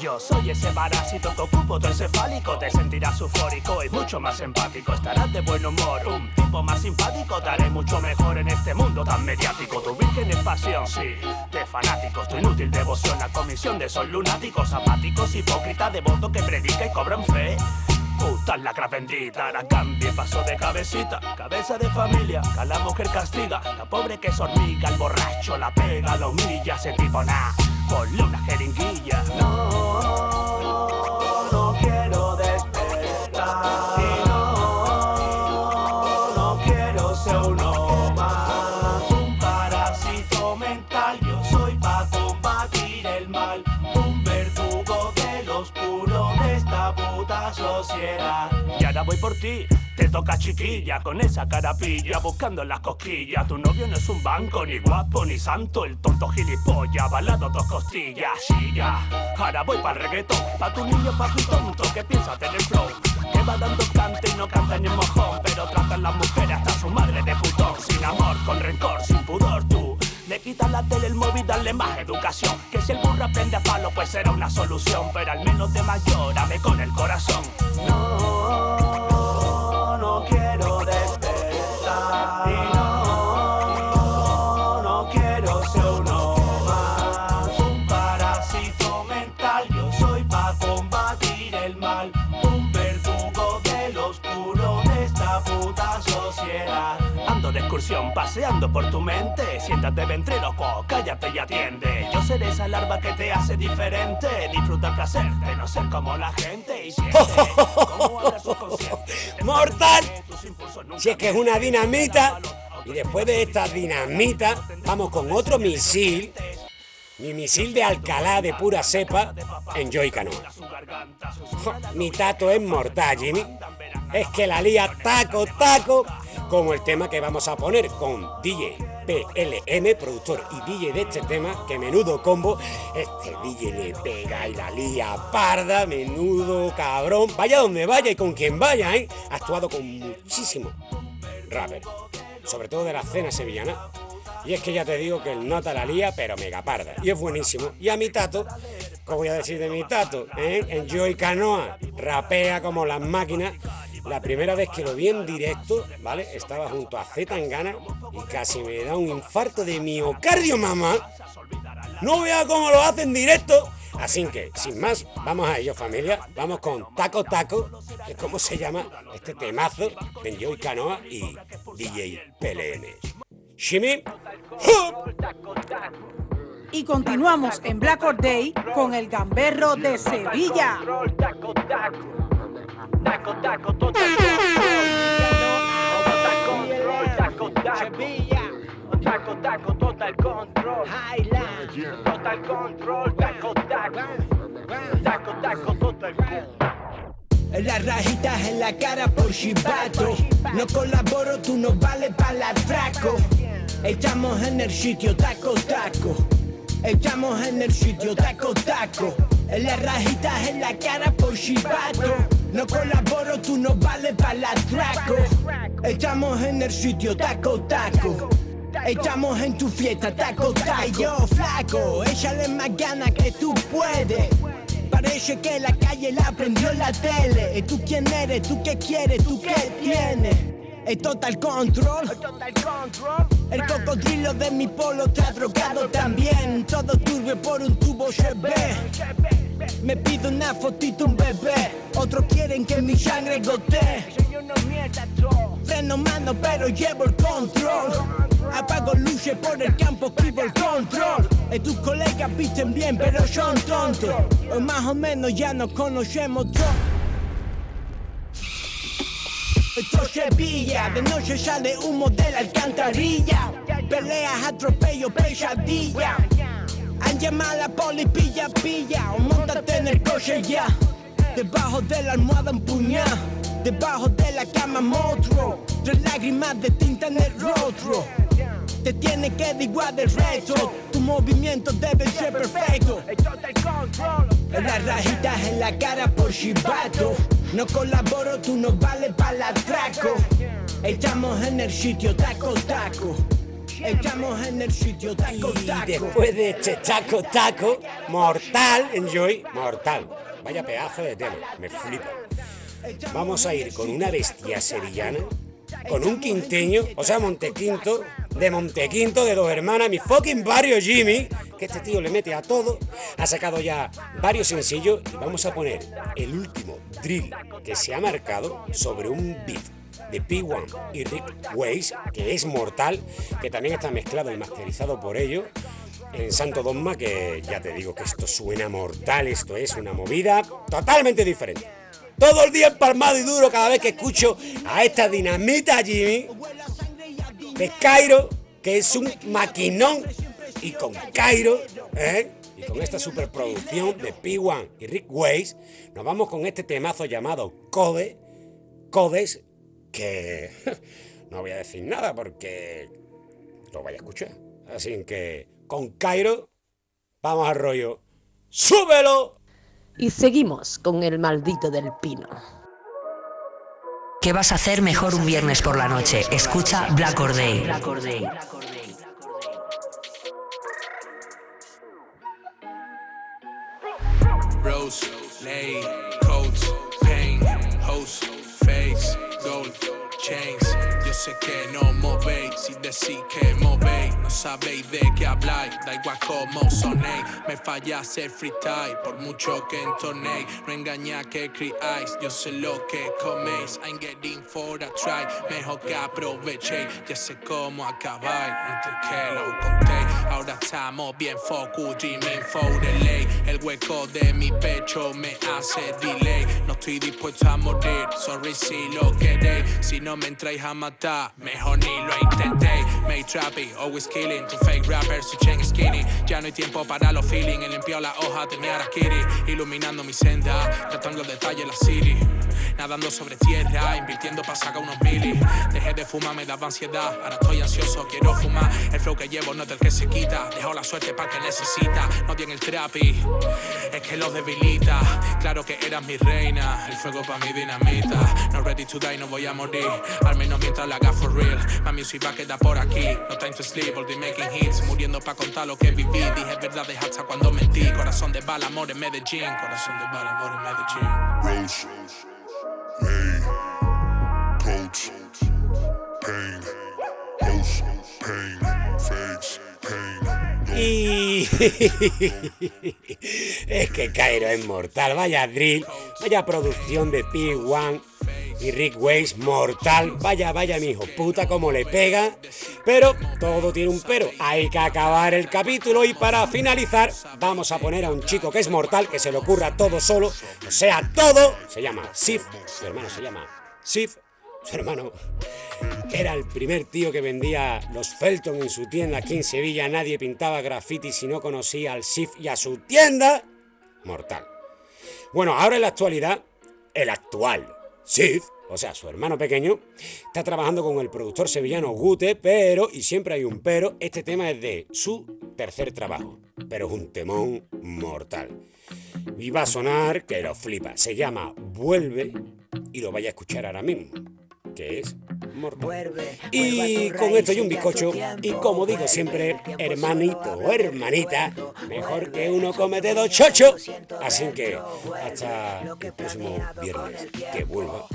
Yo soy ese parásito que ocupo tu encefálico Te sentirás eufórico y mucho más empático Estarás de buen humor, un tipo más simpático Te haré mucho mejor en este mundo tan mediático Tu virgen es pasión, sí, de fanáticos Tu inútil devoción, la comisión de esos lunáticos Apáticos, hipócritas, devotos que predica y cobran fe Puta la bendita, ahora cambie, paso de cabecita. Cabeza de familia, que a la mujer castiga. La pobre que es hormiga, el borracho la pega, la humilla Ese tipo nah, ponle una jeringuilla. No por ti te toca chiquilla con esa carapilla buscando las cosquillas. Tu novio no es un banco, ni guapo, ni santo. El tonto gilipollas, balado dos costillas. Sí, ya. Ahora voy para reggaetón. Pa' tu niño, pa' tu tonto que piensa tener flow. Que va dando cante y no canta ni mojón. Pero tratan las mujeres hasta su madre de putón. Sin amor, con rencor, sin pudor, tú. Le quitas la tele, el móvil, darle más educación. Aprende a palo, pues será una solución. Pero al menos de mayor, ame con el corazón. No, no quiero despertar. Y no, no quiero ser uno más. Un parásito mental, yo soy pa' combatir el mal. Un verdugo del oscuro de esta puta sociedad. Ando de excursión paseando por tu mente. Siéntate cállate y atiende. Yo seré esa larva que te hace diferente. Disfruta el placer de no ser como la gente. Y siente cómo. ¡Mortal! Si es que es una dinamita. Y después de esta dinamita, vamos con otro misil. Mi misil de Alcalá de pura cepa en Joy Canoa. Mi tato es mortal, Jimmy. Es que la lía taco, taco, como el tema que vamos a poner con DJ PLM, productor y DJ de este tema, que menudo combo. Este DJ le pega y la lía parda, menudo cabrón. Vaya donde vaya y con quien vaya, ¿eh? Ha actuado con muchísimo rapper, sobre todo de la escena sevillana. Y es que ya te digo que el nota la lía, pero mega parda. Y es buenísimo. Y a mi tato, ¿qué voy a decir de mi tato? ¿Eh? En Joy Canoa, rapea como las máquinas. La primera vez que lo vi en directo, ¿vale? Estaba junto a Z Tangana y casi me da un infarto de miocardio, mamá. No vea cómo lo hace en directo. Así que, sin más, vamos a ello, familia. Vamos con Taco Taco, que es como se llama este temazo de Joy Canoa y DJ PLN. Shimmy, Y continuamos en Black Or Day con el gamberro de Sevilla. Taco, taco, total control. Taco, taco, taco, taco, total control. Highland, total control. Taco, taco, taco, taco, total control. Las rajitas en la cara por chivato. No colaboro, tú no vales para el atraco. Estamos en el sitio taco taco. Estamos en el sitio taco taco. Las rajitas en la cara por chivato. No colaboro, tú no vales para la atraco. Estamos en el sitio taco taco. Estamos en tu fiesta taco taco. yo flaco, échale más ganas que tú puedes. Parece que la calle la prendió la tele. ¿Tú quién eres? ¿Tú qué quieres? ¿Tú qué tienes? Es total control. El cocodrilo de mi polo te ha drogado también. Todo turbio por un tubo se Me pido una fotito, un bebé. Otros quieren que mi sangre gotee. Freno mano, pero llevo el control. Apago luces por el campo, escribo el control. Y tus colegas visten bien, pero son tontos. O más o menos ya nos conocemos todos. Esto Sevilla, de noche sale humo de la alcantarilla. Peleas, atropello, pesadilla. Han llamado a la poli, pilla, pilla. O montate en el coche ya. Debajo de la almohada empuñada. Debajo de la cama monstruo. Tres lágrimas de tinta en el rostro. Te tiene que dar igual del resto. Tus movimientos deben ser perfectos. Las rajitas en la cara por chivato. No colaboro, tú no vales para el atraco. Estamos en el sitio taco taco. Estamos en el sitio taco taco. Y después de este taco taco, mortal, enjoy, mortal. Vaya pedazo de tema, me flipa. Vamos a ir con una bestia sevillana, con un quinteño, o sea, Montequinto, de Montequinto, de dos hermanas, mi fucking barrio Jimmy, que este tío le mete a todo, ha sacado ya varios sencillos y vamos a poner el último drill que se ha marcado sobre un beat de P1 y Rick Weiss, que es mortal, que también está mezclado y masterizado por ellos en Santo Dogma, que ya te digo que esto suena mortal, esto es una movida totalmente diferente. Todo el día empalmado y duro cada vez que escucho a esta dinamita Jimmy de Cairo, que es un maquinón. Y con Cairo, ¿eh? y con esta superproducción de P1 y Rick Weiss, nos vamos con este temazo llamado Code, Codes, que no voy a decir nada porque lo voy a escuchar. Así que con Cairo, vamos al rollo. ¡Súbelo! Y seguimos con el maldito del pino. ¿Qué vas a hacer mejor un viernes por la noche? Escucha Black Or Day. Rose, lay, coats, sé que no movéis, si decís que movéis, no sabéis de qué habláis, da igual cómo sonéis. Me falla hacer freestyle, por mucho que entonéis, no engaña que criáis, yo sé lo que coméis. I'm getting for a try, mejor que aprovechéis, ya sé cómo acabar antes que lo contéis. Ahora estamos bien focus, dreaming for the ley. El hueco de mi pecho me hace delay. No estoy dispuesto a morir, sorry si lo queréis. Si no me entráis a matar, mejor ni lo intentéis. Made trappy, always killing. To fake rappers, su chain skinny. Ya no hay tiempo para los feeling. He limpiado la hoja de Arakiri. Iluminando mi senda, tratando detalles la city. Nadando sobre tierra, invirtiendo para sacar unos mili. Dejé de fumar, me daba ansiedad. Ahora estoy ansioso, quiero fumar. El flow que llevo no es del que se quita. Dejo la suerte para que necesita. No tiene el trapi, es que lo debilita. Claro que eras mi reina, el fuego para mi dinamita. No ready to die, no voy a morir. Al menos mientras la haga for real. My music va a quedar por aquí. No time to sleep, all day making hits. Muriendo para contar lo que viví. Dije verdades hasta cuando mentí. Corazón de bala, amor en Medellín. Corazón de bala, amor en Medellín. Rose, es que Cairo es mortal, vaya drill, vaya producción de P1 y Rick Weiss, mortal, vaya, vaya mi hijo, puta como le pega, pero todo tiene un pero, hay que acabar el capítulo y para finalizar vamos a poner a un chico que es mortal, que se le ocurra todo solo, o sea, todo, se llama Sif, su hermano se llama Sif, su hermano era el primer tío que vendía los Felton en su tienda aquí en Sevilla. Nadie pintaba graffiti si no conocía al Sif y a su tienda. Mortal. Bueno, ahora en la actualidad, el actual Sif o sea, su hermano pequeño, está trabajando con el productor sevillano Gute, pero, y siempre hay un pero, este tema es de su tercer trabajo, pero es un temón mortal. Y va a sonar que lo flipa, se llama Vuelve y lo vaya a escuchar ahora mismo, que es y con esto y un bizcocho. Y como digo siempre, hermanito o hermanita, mejor que uno comete dos chochos. Así que hasta el próximo viernes que vuelva.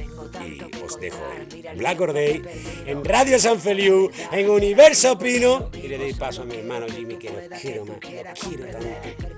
Y os dejo en Black Or Day, en Radio San Feliu, en Universo Pino. Y le doy paso a mi hermano Jimmy, que lo quiero más, lo quiero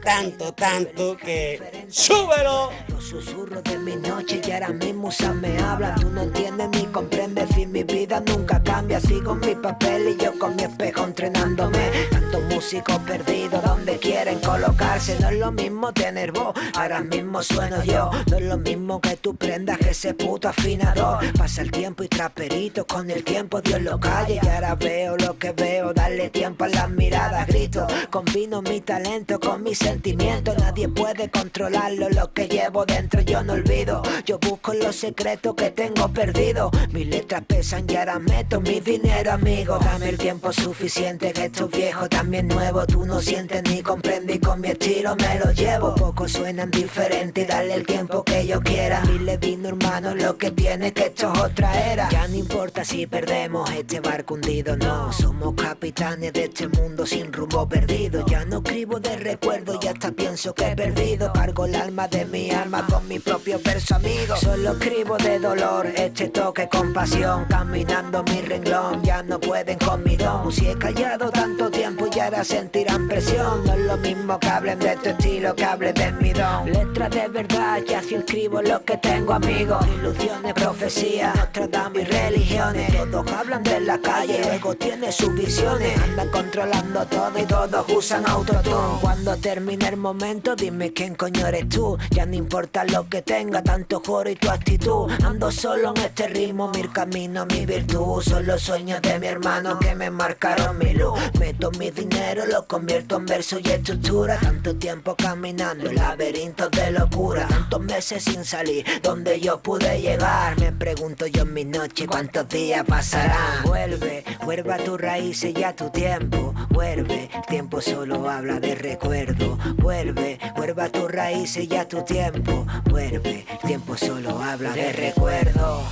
tanto, tanto, tanto que ¡súbelo! Los susurros de mi noche y ahora mismo me habla. Tú no entiendes ni comprendes si mi vida nunca cambia. Sigo mi papel y yo con mi espejo entrenándome. Tantos músicos perdidos donde quieren colocarse. No es lo mismo tener voz, ahora mismo sueno yo. No es lo mismo que tú prendas que ese puto afinador. Pasa el tiempo y traperito, con el tiempo Dios lo calle. Y ahora veo lo que veo, darle tiempo a las miradas, grito. Combino mi talento con mis sentimientos. Nadie puede controlarlo, lo que llevo dentro yo no olvido. Yo busco los secretos que tengo perdido. Mis letras pesan y ahora meto mi dinero, amigo. Dame el tiempo suficiente que estos viejos también nuevos. Tú no sientes ni comprendes y con mi estilo me lo llevo. Pocos suenan diferentes y dale el tiempo que yo quiera. le vino hermano lo que tiene que esto es otra era. Ya no importa si perdemos este barco hundido, no. Somos capitanes de este mundo sin rumbo perdido. Ya no escribo de recuerdo y hasta pienso que he perdido. Cargo el alma de mi alma con mi propio verso amigo. Solo escribo de dolor este toque con pasión caminando mi renglón, ya no pueden con mi don. Si he callado tanto tiempo y ahora sentirán presión, no es lo mismo que hablen de tu estilo que hablen de mi don. Letras de verdad, ya si escribo lo que tengo amigos, ilusiones, profecías, Nostradamus mis religiones. Todos hablan de la calle, luego tiene sus visiones, andan controlando todo y todos usan autotune. Cuando termine el momento, dime quién coño eres tú, ya no importa lo que tenga, tanto joro y tu actitud. Ando solo en este ritmo, mi camino, mi virtud. Son los sueños de mi hermano que me marcaron mi luz. Meto mi dinero, lo convierto en verso y estructura. Tanto tiempo caminando, laberintos de locura. Tantos meses sin salir, donde yo pude llegar. Me pregunto yo en mi noche cuántos días pasarán. Vuelve, vuelve a tus raíces y a tu tiempo. Vuelve, el tiempo solo habla de recuerdo. Vuelve, vuelve a tus raíces y a tu tiempo. Vuelve, el tiempo solo habla de recuerdo.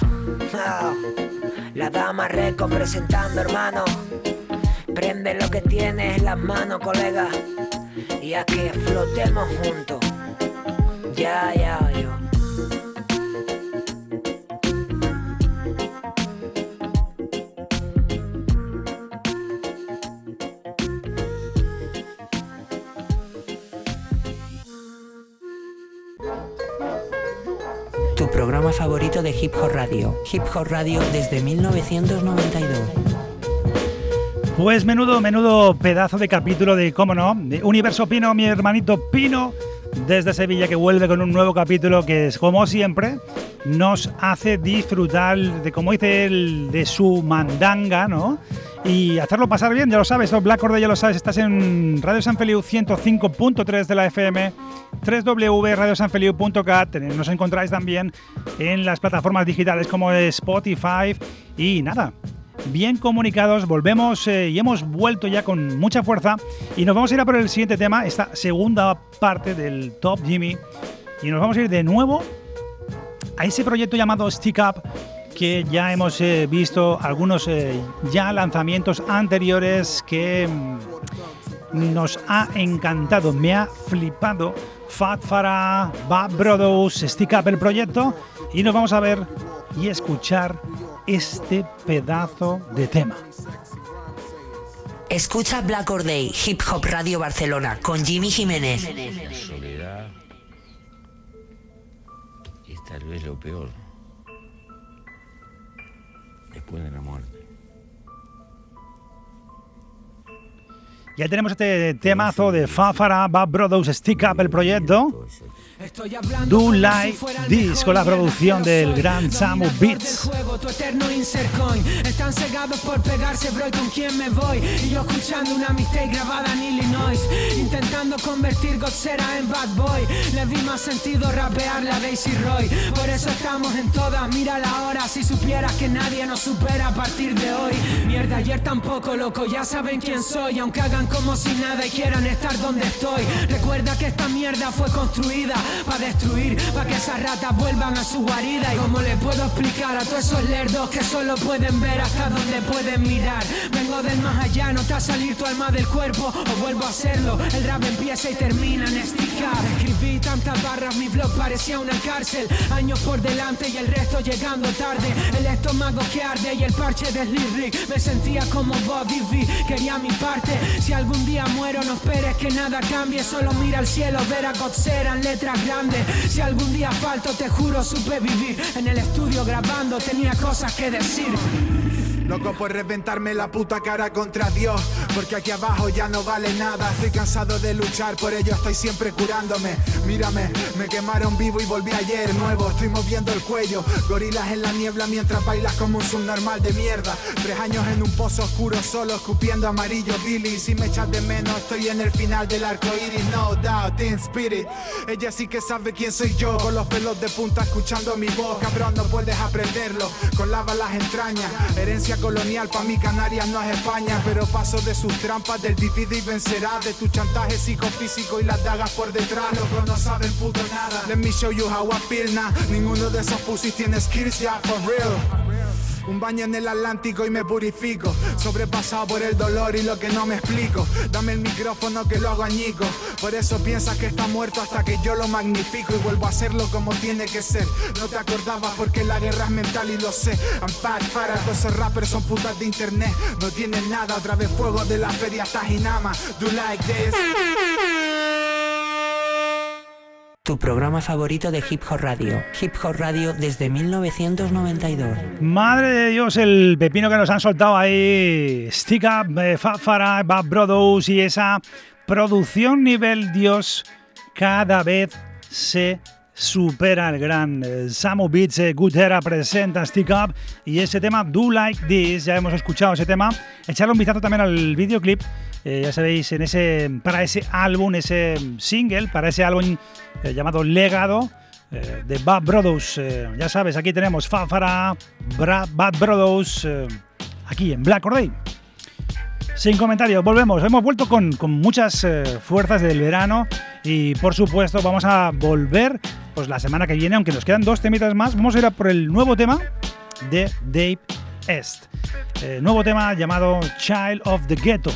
La dama reco presentando, hermano. Prende lo que tienes en las manos, colega. Y a que flotemos juntos. Ya, ya, yo. Favorito de Hip Hop Radio. Hip Hop Radio desde 1992. Pues menudo, menudo pedazo de capítulo de, cómo no, de Universo Pino, mi hermanito Pino, desde Sevilla, que vuelve con un nuevo capítulo que es, como siempre, nos hace disfrutar de, como dice él, de su mandanga, ¿no? y hacerlo pasar bien, ya lo sabes, Black Order ya lo sabes, estás en Radio San Feliu 105.3 de la FM, www.radiosanfeliu.cat, nos encontráis también en las plataformas digitales como Spotify y nada. Bien comunicados, volvemos eh, y hemos vuelto ya con mucha fuerza. Y nos vamos a ir a por el siguiente tema, esta segunda parte del Top Jimmy. Y nos vamos a ir de nuevo a ese proyecto llamado Stick Up que ya hemos eh, visto algunos eh, ya lanzamientos anteriores que mm, nos ha encantado, me ha flipado. Fat Farah, Bad Brothers, Stick Up el proyecto. Y nos vamos a ver y escuchar este pedazo de tema. Escucha Black Or Day, Hip Hop Radio Barcelona, con Jimmy Jiménez. Soledad es tal vez lo peor después de la muerte. Ya tenemos este temazo de Fafara, Bad Brothers Stick Up, el proyecto. Do Like This con la producción del gran Samu Beats. tu eterno insert coin. Están cegados por pegarse, bro, ¿y con quién me voy? Y yo escuchando una mistake grabada en Illinois. Intentando convertir Godzera en Bad Boy. Le vi más sentido rapearle a Daisy Roy. Por eso estamos en todas, mira la hora. Si supieras que nadie nos supera a partir de hoy. Mierda, ayer tampoco, loco, ya saben quién soy. Aunque hagan como si nada y quieran estar donde estoy. Recuerda que esta mierda fue construida para destruir, para que esas ratas vuelvan a su guarida. Y como le puedo explicar a todos esos lerdos que solo pueden ver hasta donde pueden mirar. Vengo del más allá, no te a salir tu alma del cuerpo, o vuelvo a hacerlo. El rap empieza y termina en esticar. Escribí tantas barras, mi blog parecía una cárcel. Años por delante y el resto llegando tarde. El estómago que arde y el parche del lyric. Me sentía como Bobby V, quería mi parte. Si algún día muero, no esperes que nada cambie. Solo mira al cielo, ver a Godzera en letras Si algún día falto, te juro, supe vivir. En el estudio grabando, tenía cosas que decir. Loco por reventarme la puta cara contra Dios, porque aquí abajo ya no vale nada. Estoy cansado de luchar, por ello estoy siempre curándome. Mírame, me quemaron vivo y volví ayer nuevo. Estoy moviendo el cuello, gorilas en la niebla mientras bailas como un subnormal de mierda. Tres años en un pozo oscuro, solo escupiendo amarillo Billy. Si me echas de menos, estoy en el final del arco iris. No doubt, in spirit. Ella sí que sabe quién soy yo, con los pelos de punta escuchando mi voz. Cabrón, no puedes aprenderlo, con lava las entrañas. Herencia colonial, pa' mi Canarias no es España, pero paso de sus trampas, del divide y vencerá, de tu chantaje psicofísico y las dagas por detrás, locos no saben puto nada. Let me show you how I feel ninguno de esos pussies tiene skills ya, for real. Un baño en el Atlántico y me purifico. Sobrepasado por el dolor y lo que no me explico. Dame el micrófono que lo hago añico. Por eso piensas que está muerto hasta que yo lo magnifico y vuelvo a hacerlo como tiene que ser. No te acordabas porque la guerra es mental y lo sé. Fat, para todos esos rappers son putas de internet. No tienen nada, otra vez fuego de la feria Tajinama. Do like this. Tu programa favorito de Hip Hop Radio. Hip Hop Radio desde 1992. Madre de Dios, el pepino que nos han soltado ahí. Stick Up, eh, Fafara, Bad Brothers y esa producción nivel Dios cada vez se supera el gran Samu Beats, eh, Good Era presenta Stick Up y ese tema Do Like This, ya hemos escuchado ese tema. Echarle un vistazo también al videoclip, eh, ya sabéis, para ese álbum, ese single, para ese álbum eh, llamado Legado eh, de Bad Brothers. Ya sabes, aquí tenemos Fafara, Bad Brothers, aquí en Black Or Day. Sin comentarios, volvemos. Hemos vuelto con, muchas fuerzas del verano y por supuesto vamos a volver pues la semana que viene, aunque nos quedan dos temitas más. Vamos a ir a por el nuevo tema de Dave Est. Nuevo tema llamado Child of the Ghetto.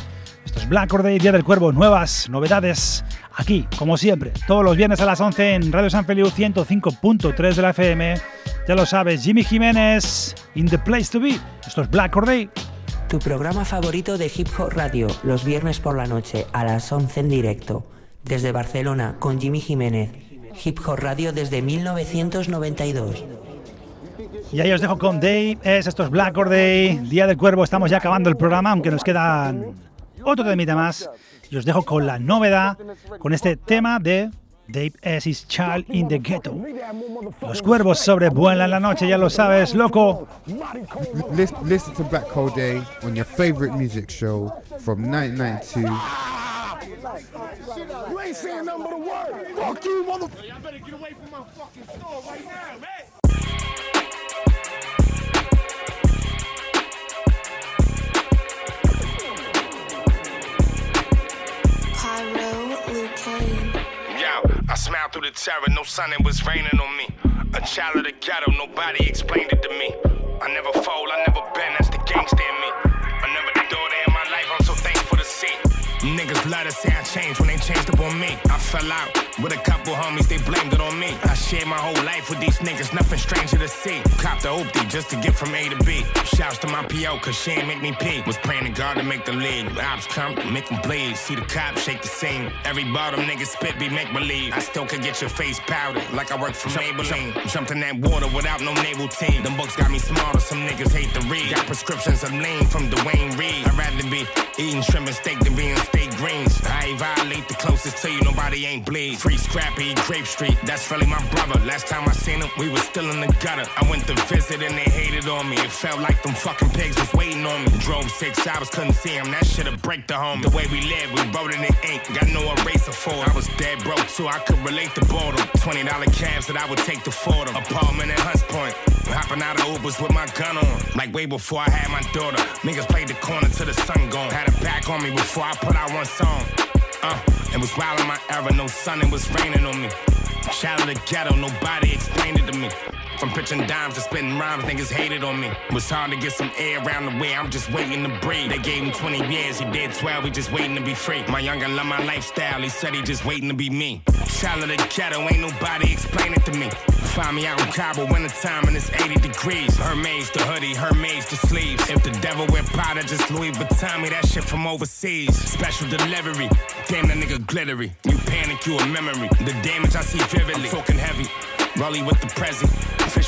Esto es Black Or Day, Día del Cuervo. Nuevas novedades aquí, como siempre, todos los viernes a las 11 en Radio San Feliu 105.3 de la FM. Ya lo sabes, Jimmy Jiménez, In the Place to Be. Esto es Black Or Day. Tu programa favorito de Hip Hop Radio, los viernes por la noche a las 11 en directo. Desde Barcelona con Jimmy Jiménez. Hip Hop Radio desde 1992. Y ahí os dejo con Dave, es, esto es Black Or Day, Día del Cuervo, estamos ya acabando el programa, aunque nos quedan otro temita más. Y os dejo con la novedad, con este tema de Dave S. is Child in the Ghetto. Los cuervos sobrevuelan la noche, ya lo sabes, loco. Listen, to Black Hole Day on your favorite music show from 1992. You ain't saying nothing but a word. Fuck you, motherfucker. Y'all better get away from my fucking store right now, man. I smiled through the terror, no sun, it was raining on me. A child of the ghetto, nobody explained it to me. I never fold, I never bend, that's the gangster in me. I never daughter in Niggas Love to say I changed when they changed up on me. I fell out with a couple homies, they blamed it on me. I shared my whole life with these niggas, nothing stranger to see. Cop the oopty just to get from A to B. Shouts to my PO, cause she ain't make me pee. Was praying to God to make the league. Ops come, make them bleed. See the cops shake the scene. Every bottom nigga spit be make believe. I still could get your face powdered like I work for Maybelline. Jumped in that water without no naval team. Them books got me smarter, some niggas hate to read. Got prescriptions of lean from Dwayne Reed. I'd rather be eating shrimp and steak than being steak greens. I ain't violate the closest to you, nobody ain't bleed. Free Scrappy, Grape Street, that's really my brother. Last time I seen him, we was still in the gutter. I went to visit and they hated on me. It felt like them fucking pigs was waiting on me. Drove six hours, couldn't see him. That shit'll break the home. The way we live, we wrote it in ink. Got no eraser for it. I was dead broke too, I could relate to boredom. $20 cabs that I would take to Fordham. Apartment in Hunts Point. Hopping out of Ubers with my gun on. Like way before I had my daughter. Niggas played the corner till the sun gone. Had a back on me before I put out one song. Uh, it was wild in my era, no sun, it was raining on me. Child of the ghetto, nobody explained it to me. From pitching dimes to spitting rhymes, niggas hated on me. Was hard to get some air around the way, I'm just waiting to breathe. They gave him 20 years, he did 12, he just waiting to be free. My younger love my lifestyle, he said he just waiting to be me. Child of the ghetto, ain't nobody explain it to me. Find me out in Cabo wintertime and it's 80 degrees. Hermes the hoodie, Hermes the sleeves. If the devil wear Prada, just Louis Vuitton me that shit from overseas. Special delivery, damn that nigga glittery. You panic, you a memory. The damage I see vividly. I'm talking heavy. Rolly with the prezi,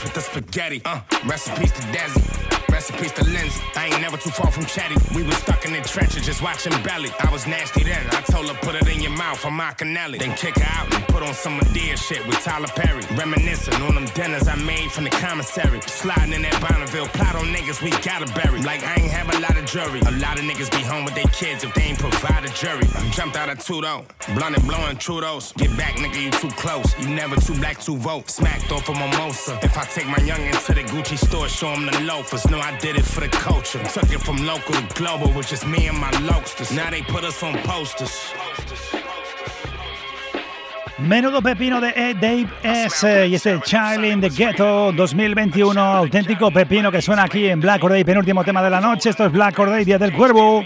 with the spaghetti. Uh, recipes to Desi. Recipes to Lindsay. I ain't never too far from Chatty. We was stuck in the trenches just watching Belly. I was nasty then. I told her put it in your mouth. I'm Macanelli. Then kick her out and put on some Medea shit with Tyler Perry. Reminiscing on them dinners I made from the commissary. Sliding in that Bonneville. Plot on niggas we gotta bury. Like I ain't have a lot of jury. A lot of niggas be home with their kids if they ain't provide a jury. I jumped out of two though. Blunt and blowing Trudeau's. Get back, nigga, you too close. You never too black to vote. Smacked off a mimosa. If I take my youngin' to the Gucci store, show him the loafers. No, I Menudo pepino de E. Dave S. Y este Charlie in the Ghetto 2021. Auténtico pepino que suena aquí en Black Day, penúltimo tema de la noche. Esto es Black Day, Día del Cuervo.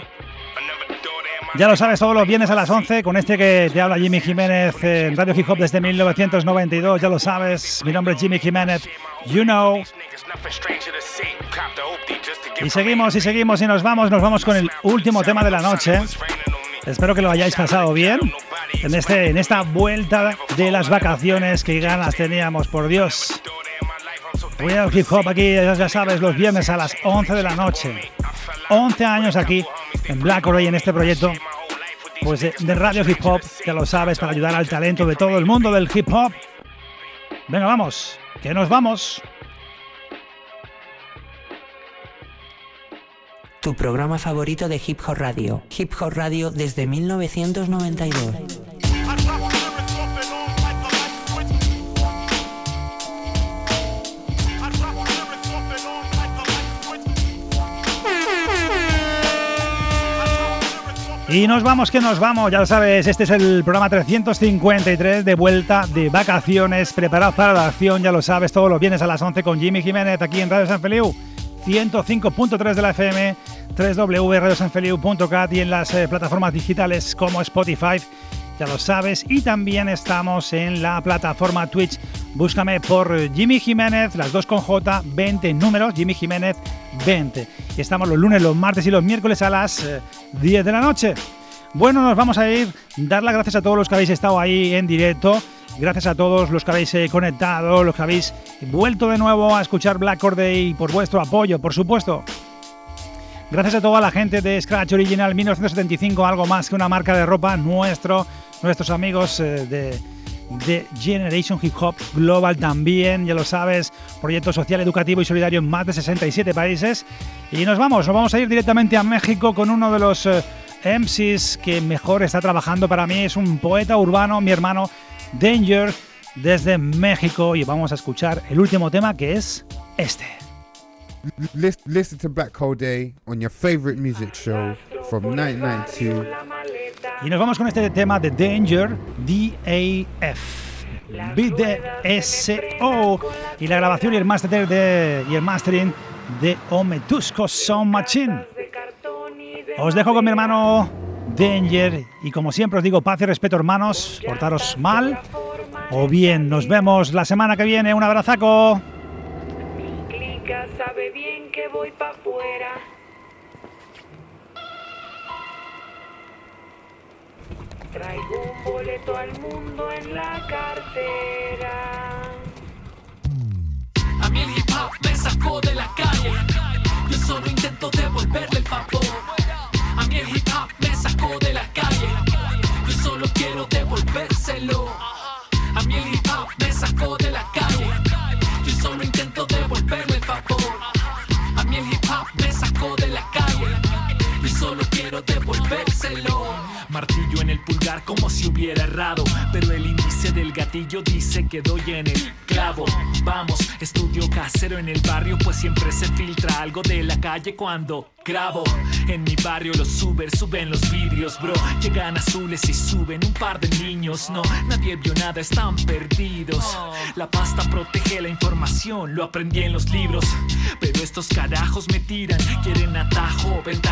Ya lo sabes, todos los viernes a las 11, con este que te habla Jimmy Jiménez en Radio Hip Hop desde 1992. Ya lo sabes, mi nombre es Jimmy Jiménez. You know. Y seguimos y seguimos y nos vamos, nos vamos con el último tema de la noche. Espero que lo hayáis pasado bien en, este, en esta vuelta de las vacaciones que ganas teníamos, por Dios. Voy al hip hop aquí, ya sabes, los viernes a las 11 de la noche. 11 años aquí en Black Oray en este proyecto pues de, de radio hip hop, ya lo sabes, para ayudar al talento de todo el mundo del hip hop. Venga, vamos, que nos vamos. Tu programa favorito de Hip Hop Radio. Hip Hop Radio desde 1992. Y nos vamos, que nos vamos, ya lo sabes, este es el programa 353 de vuelta de vacaciones, preparados para la acción, ya lo sabes, todos los viernes a las 11 con Jimmy Jiménez aquí en Radio San Feliu, 105.3 de la FM, www.radiosanfeliu.cat y en las eh, plataformas digitales como Spotify, ya lo sabes, y también estamos en la plataforma Twitch. Búscame por Jimmy Jiménez, las dos con J, 20 números, Jimmy Jiménez 20. Y estamos los lunes, los martes y los miércoles a las eh, 10 de la noche. Bueno, nos vamos a ir. Dar las gracias a todos los que habéis estado ahí en directo. Gracias a todos los que habéis eh, conectado, los que habéis vuelto de nuevo a escuchar Black Corday y por vuestro apoyo, por supuesto. Gracias a toda la gente de Scratch Original 1975, algo más que una marca de ropa, nuestro, nuestros amigos eh, de, de Generation Hip Hop Global también, ya lo sabes, proyecto social, educativo y solidario en más de 67 países. Y nos vamos, nos vamos a ir directamente a México con uno de los eh, MCs que mejor está trabajando para mí, es un poeta urbano, mi hermano Danger, desde México, y vamos a escuchar el último tema que es este. Listen, to Black Hole Day on your favorite music show from 1992. Y nos vamos con este tema de Danger, D-A-F. BDSO y la grabación y el, master de, y el mastering de Ometusco Sound Machine. Os dejo con mi hermano Danger. Y como siempre os digo, paz y respeto, hermanos. Portaros mal o bien. Nos vemos la semana que viene. Un abrazaco. Sabe bien que voy pa' afuera. Traigo un boleto al mundo en la cartera. A mí el hip hop me sacó de la calle. Yo solo intento devolverle el favor. A mí el hip hop me sacó de la calle. Yo solo quiero devolvérselo. A mí el hip hop me sacó de la calle. Devolvérselo. Martillo en el pulgar como si hubiera errado. Pero el índice del gatillo dice que doy en el clavo. Vamos, estudio casero en el barrio, pues siempre se filtra algo de la calle cuando grabo. En mi barrio los Uber suben los vidrios, bro. Llegan azules y suben un par de niños. No, nadie vio nada, están perdidos. La pasta protege la información, lo aprendí en los libros. Pero estos carajos me tiran, quieren atajo, ventaja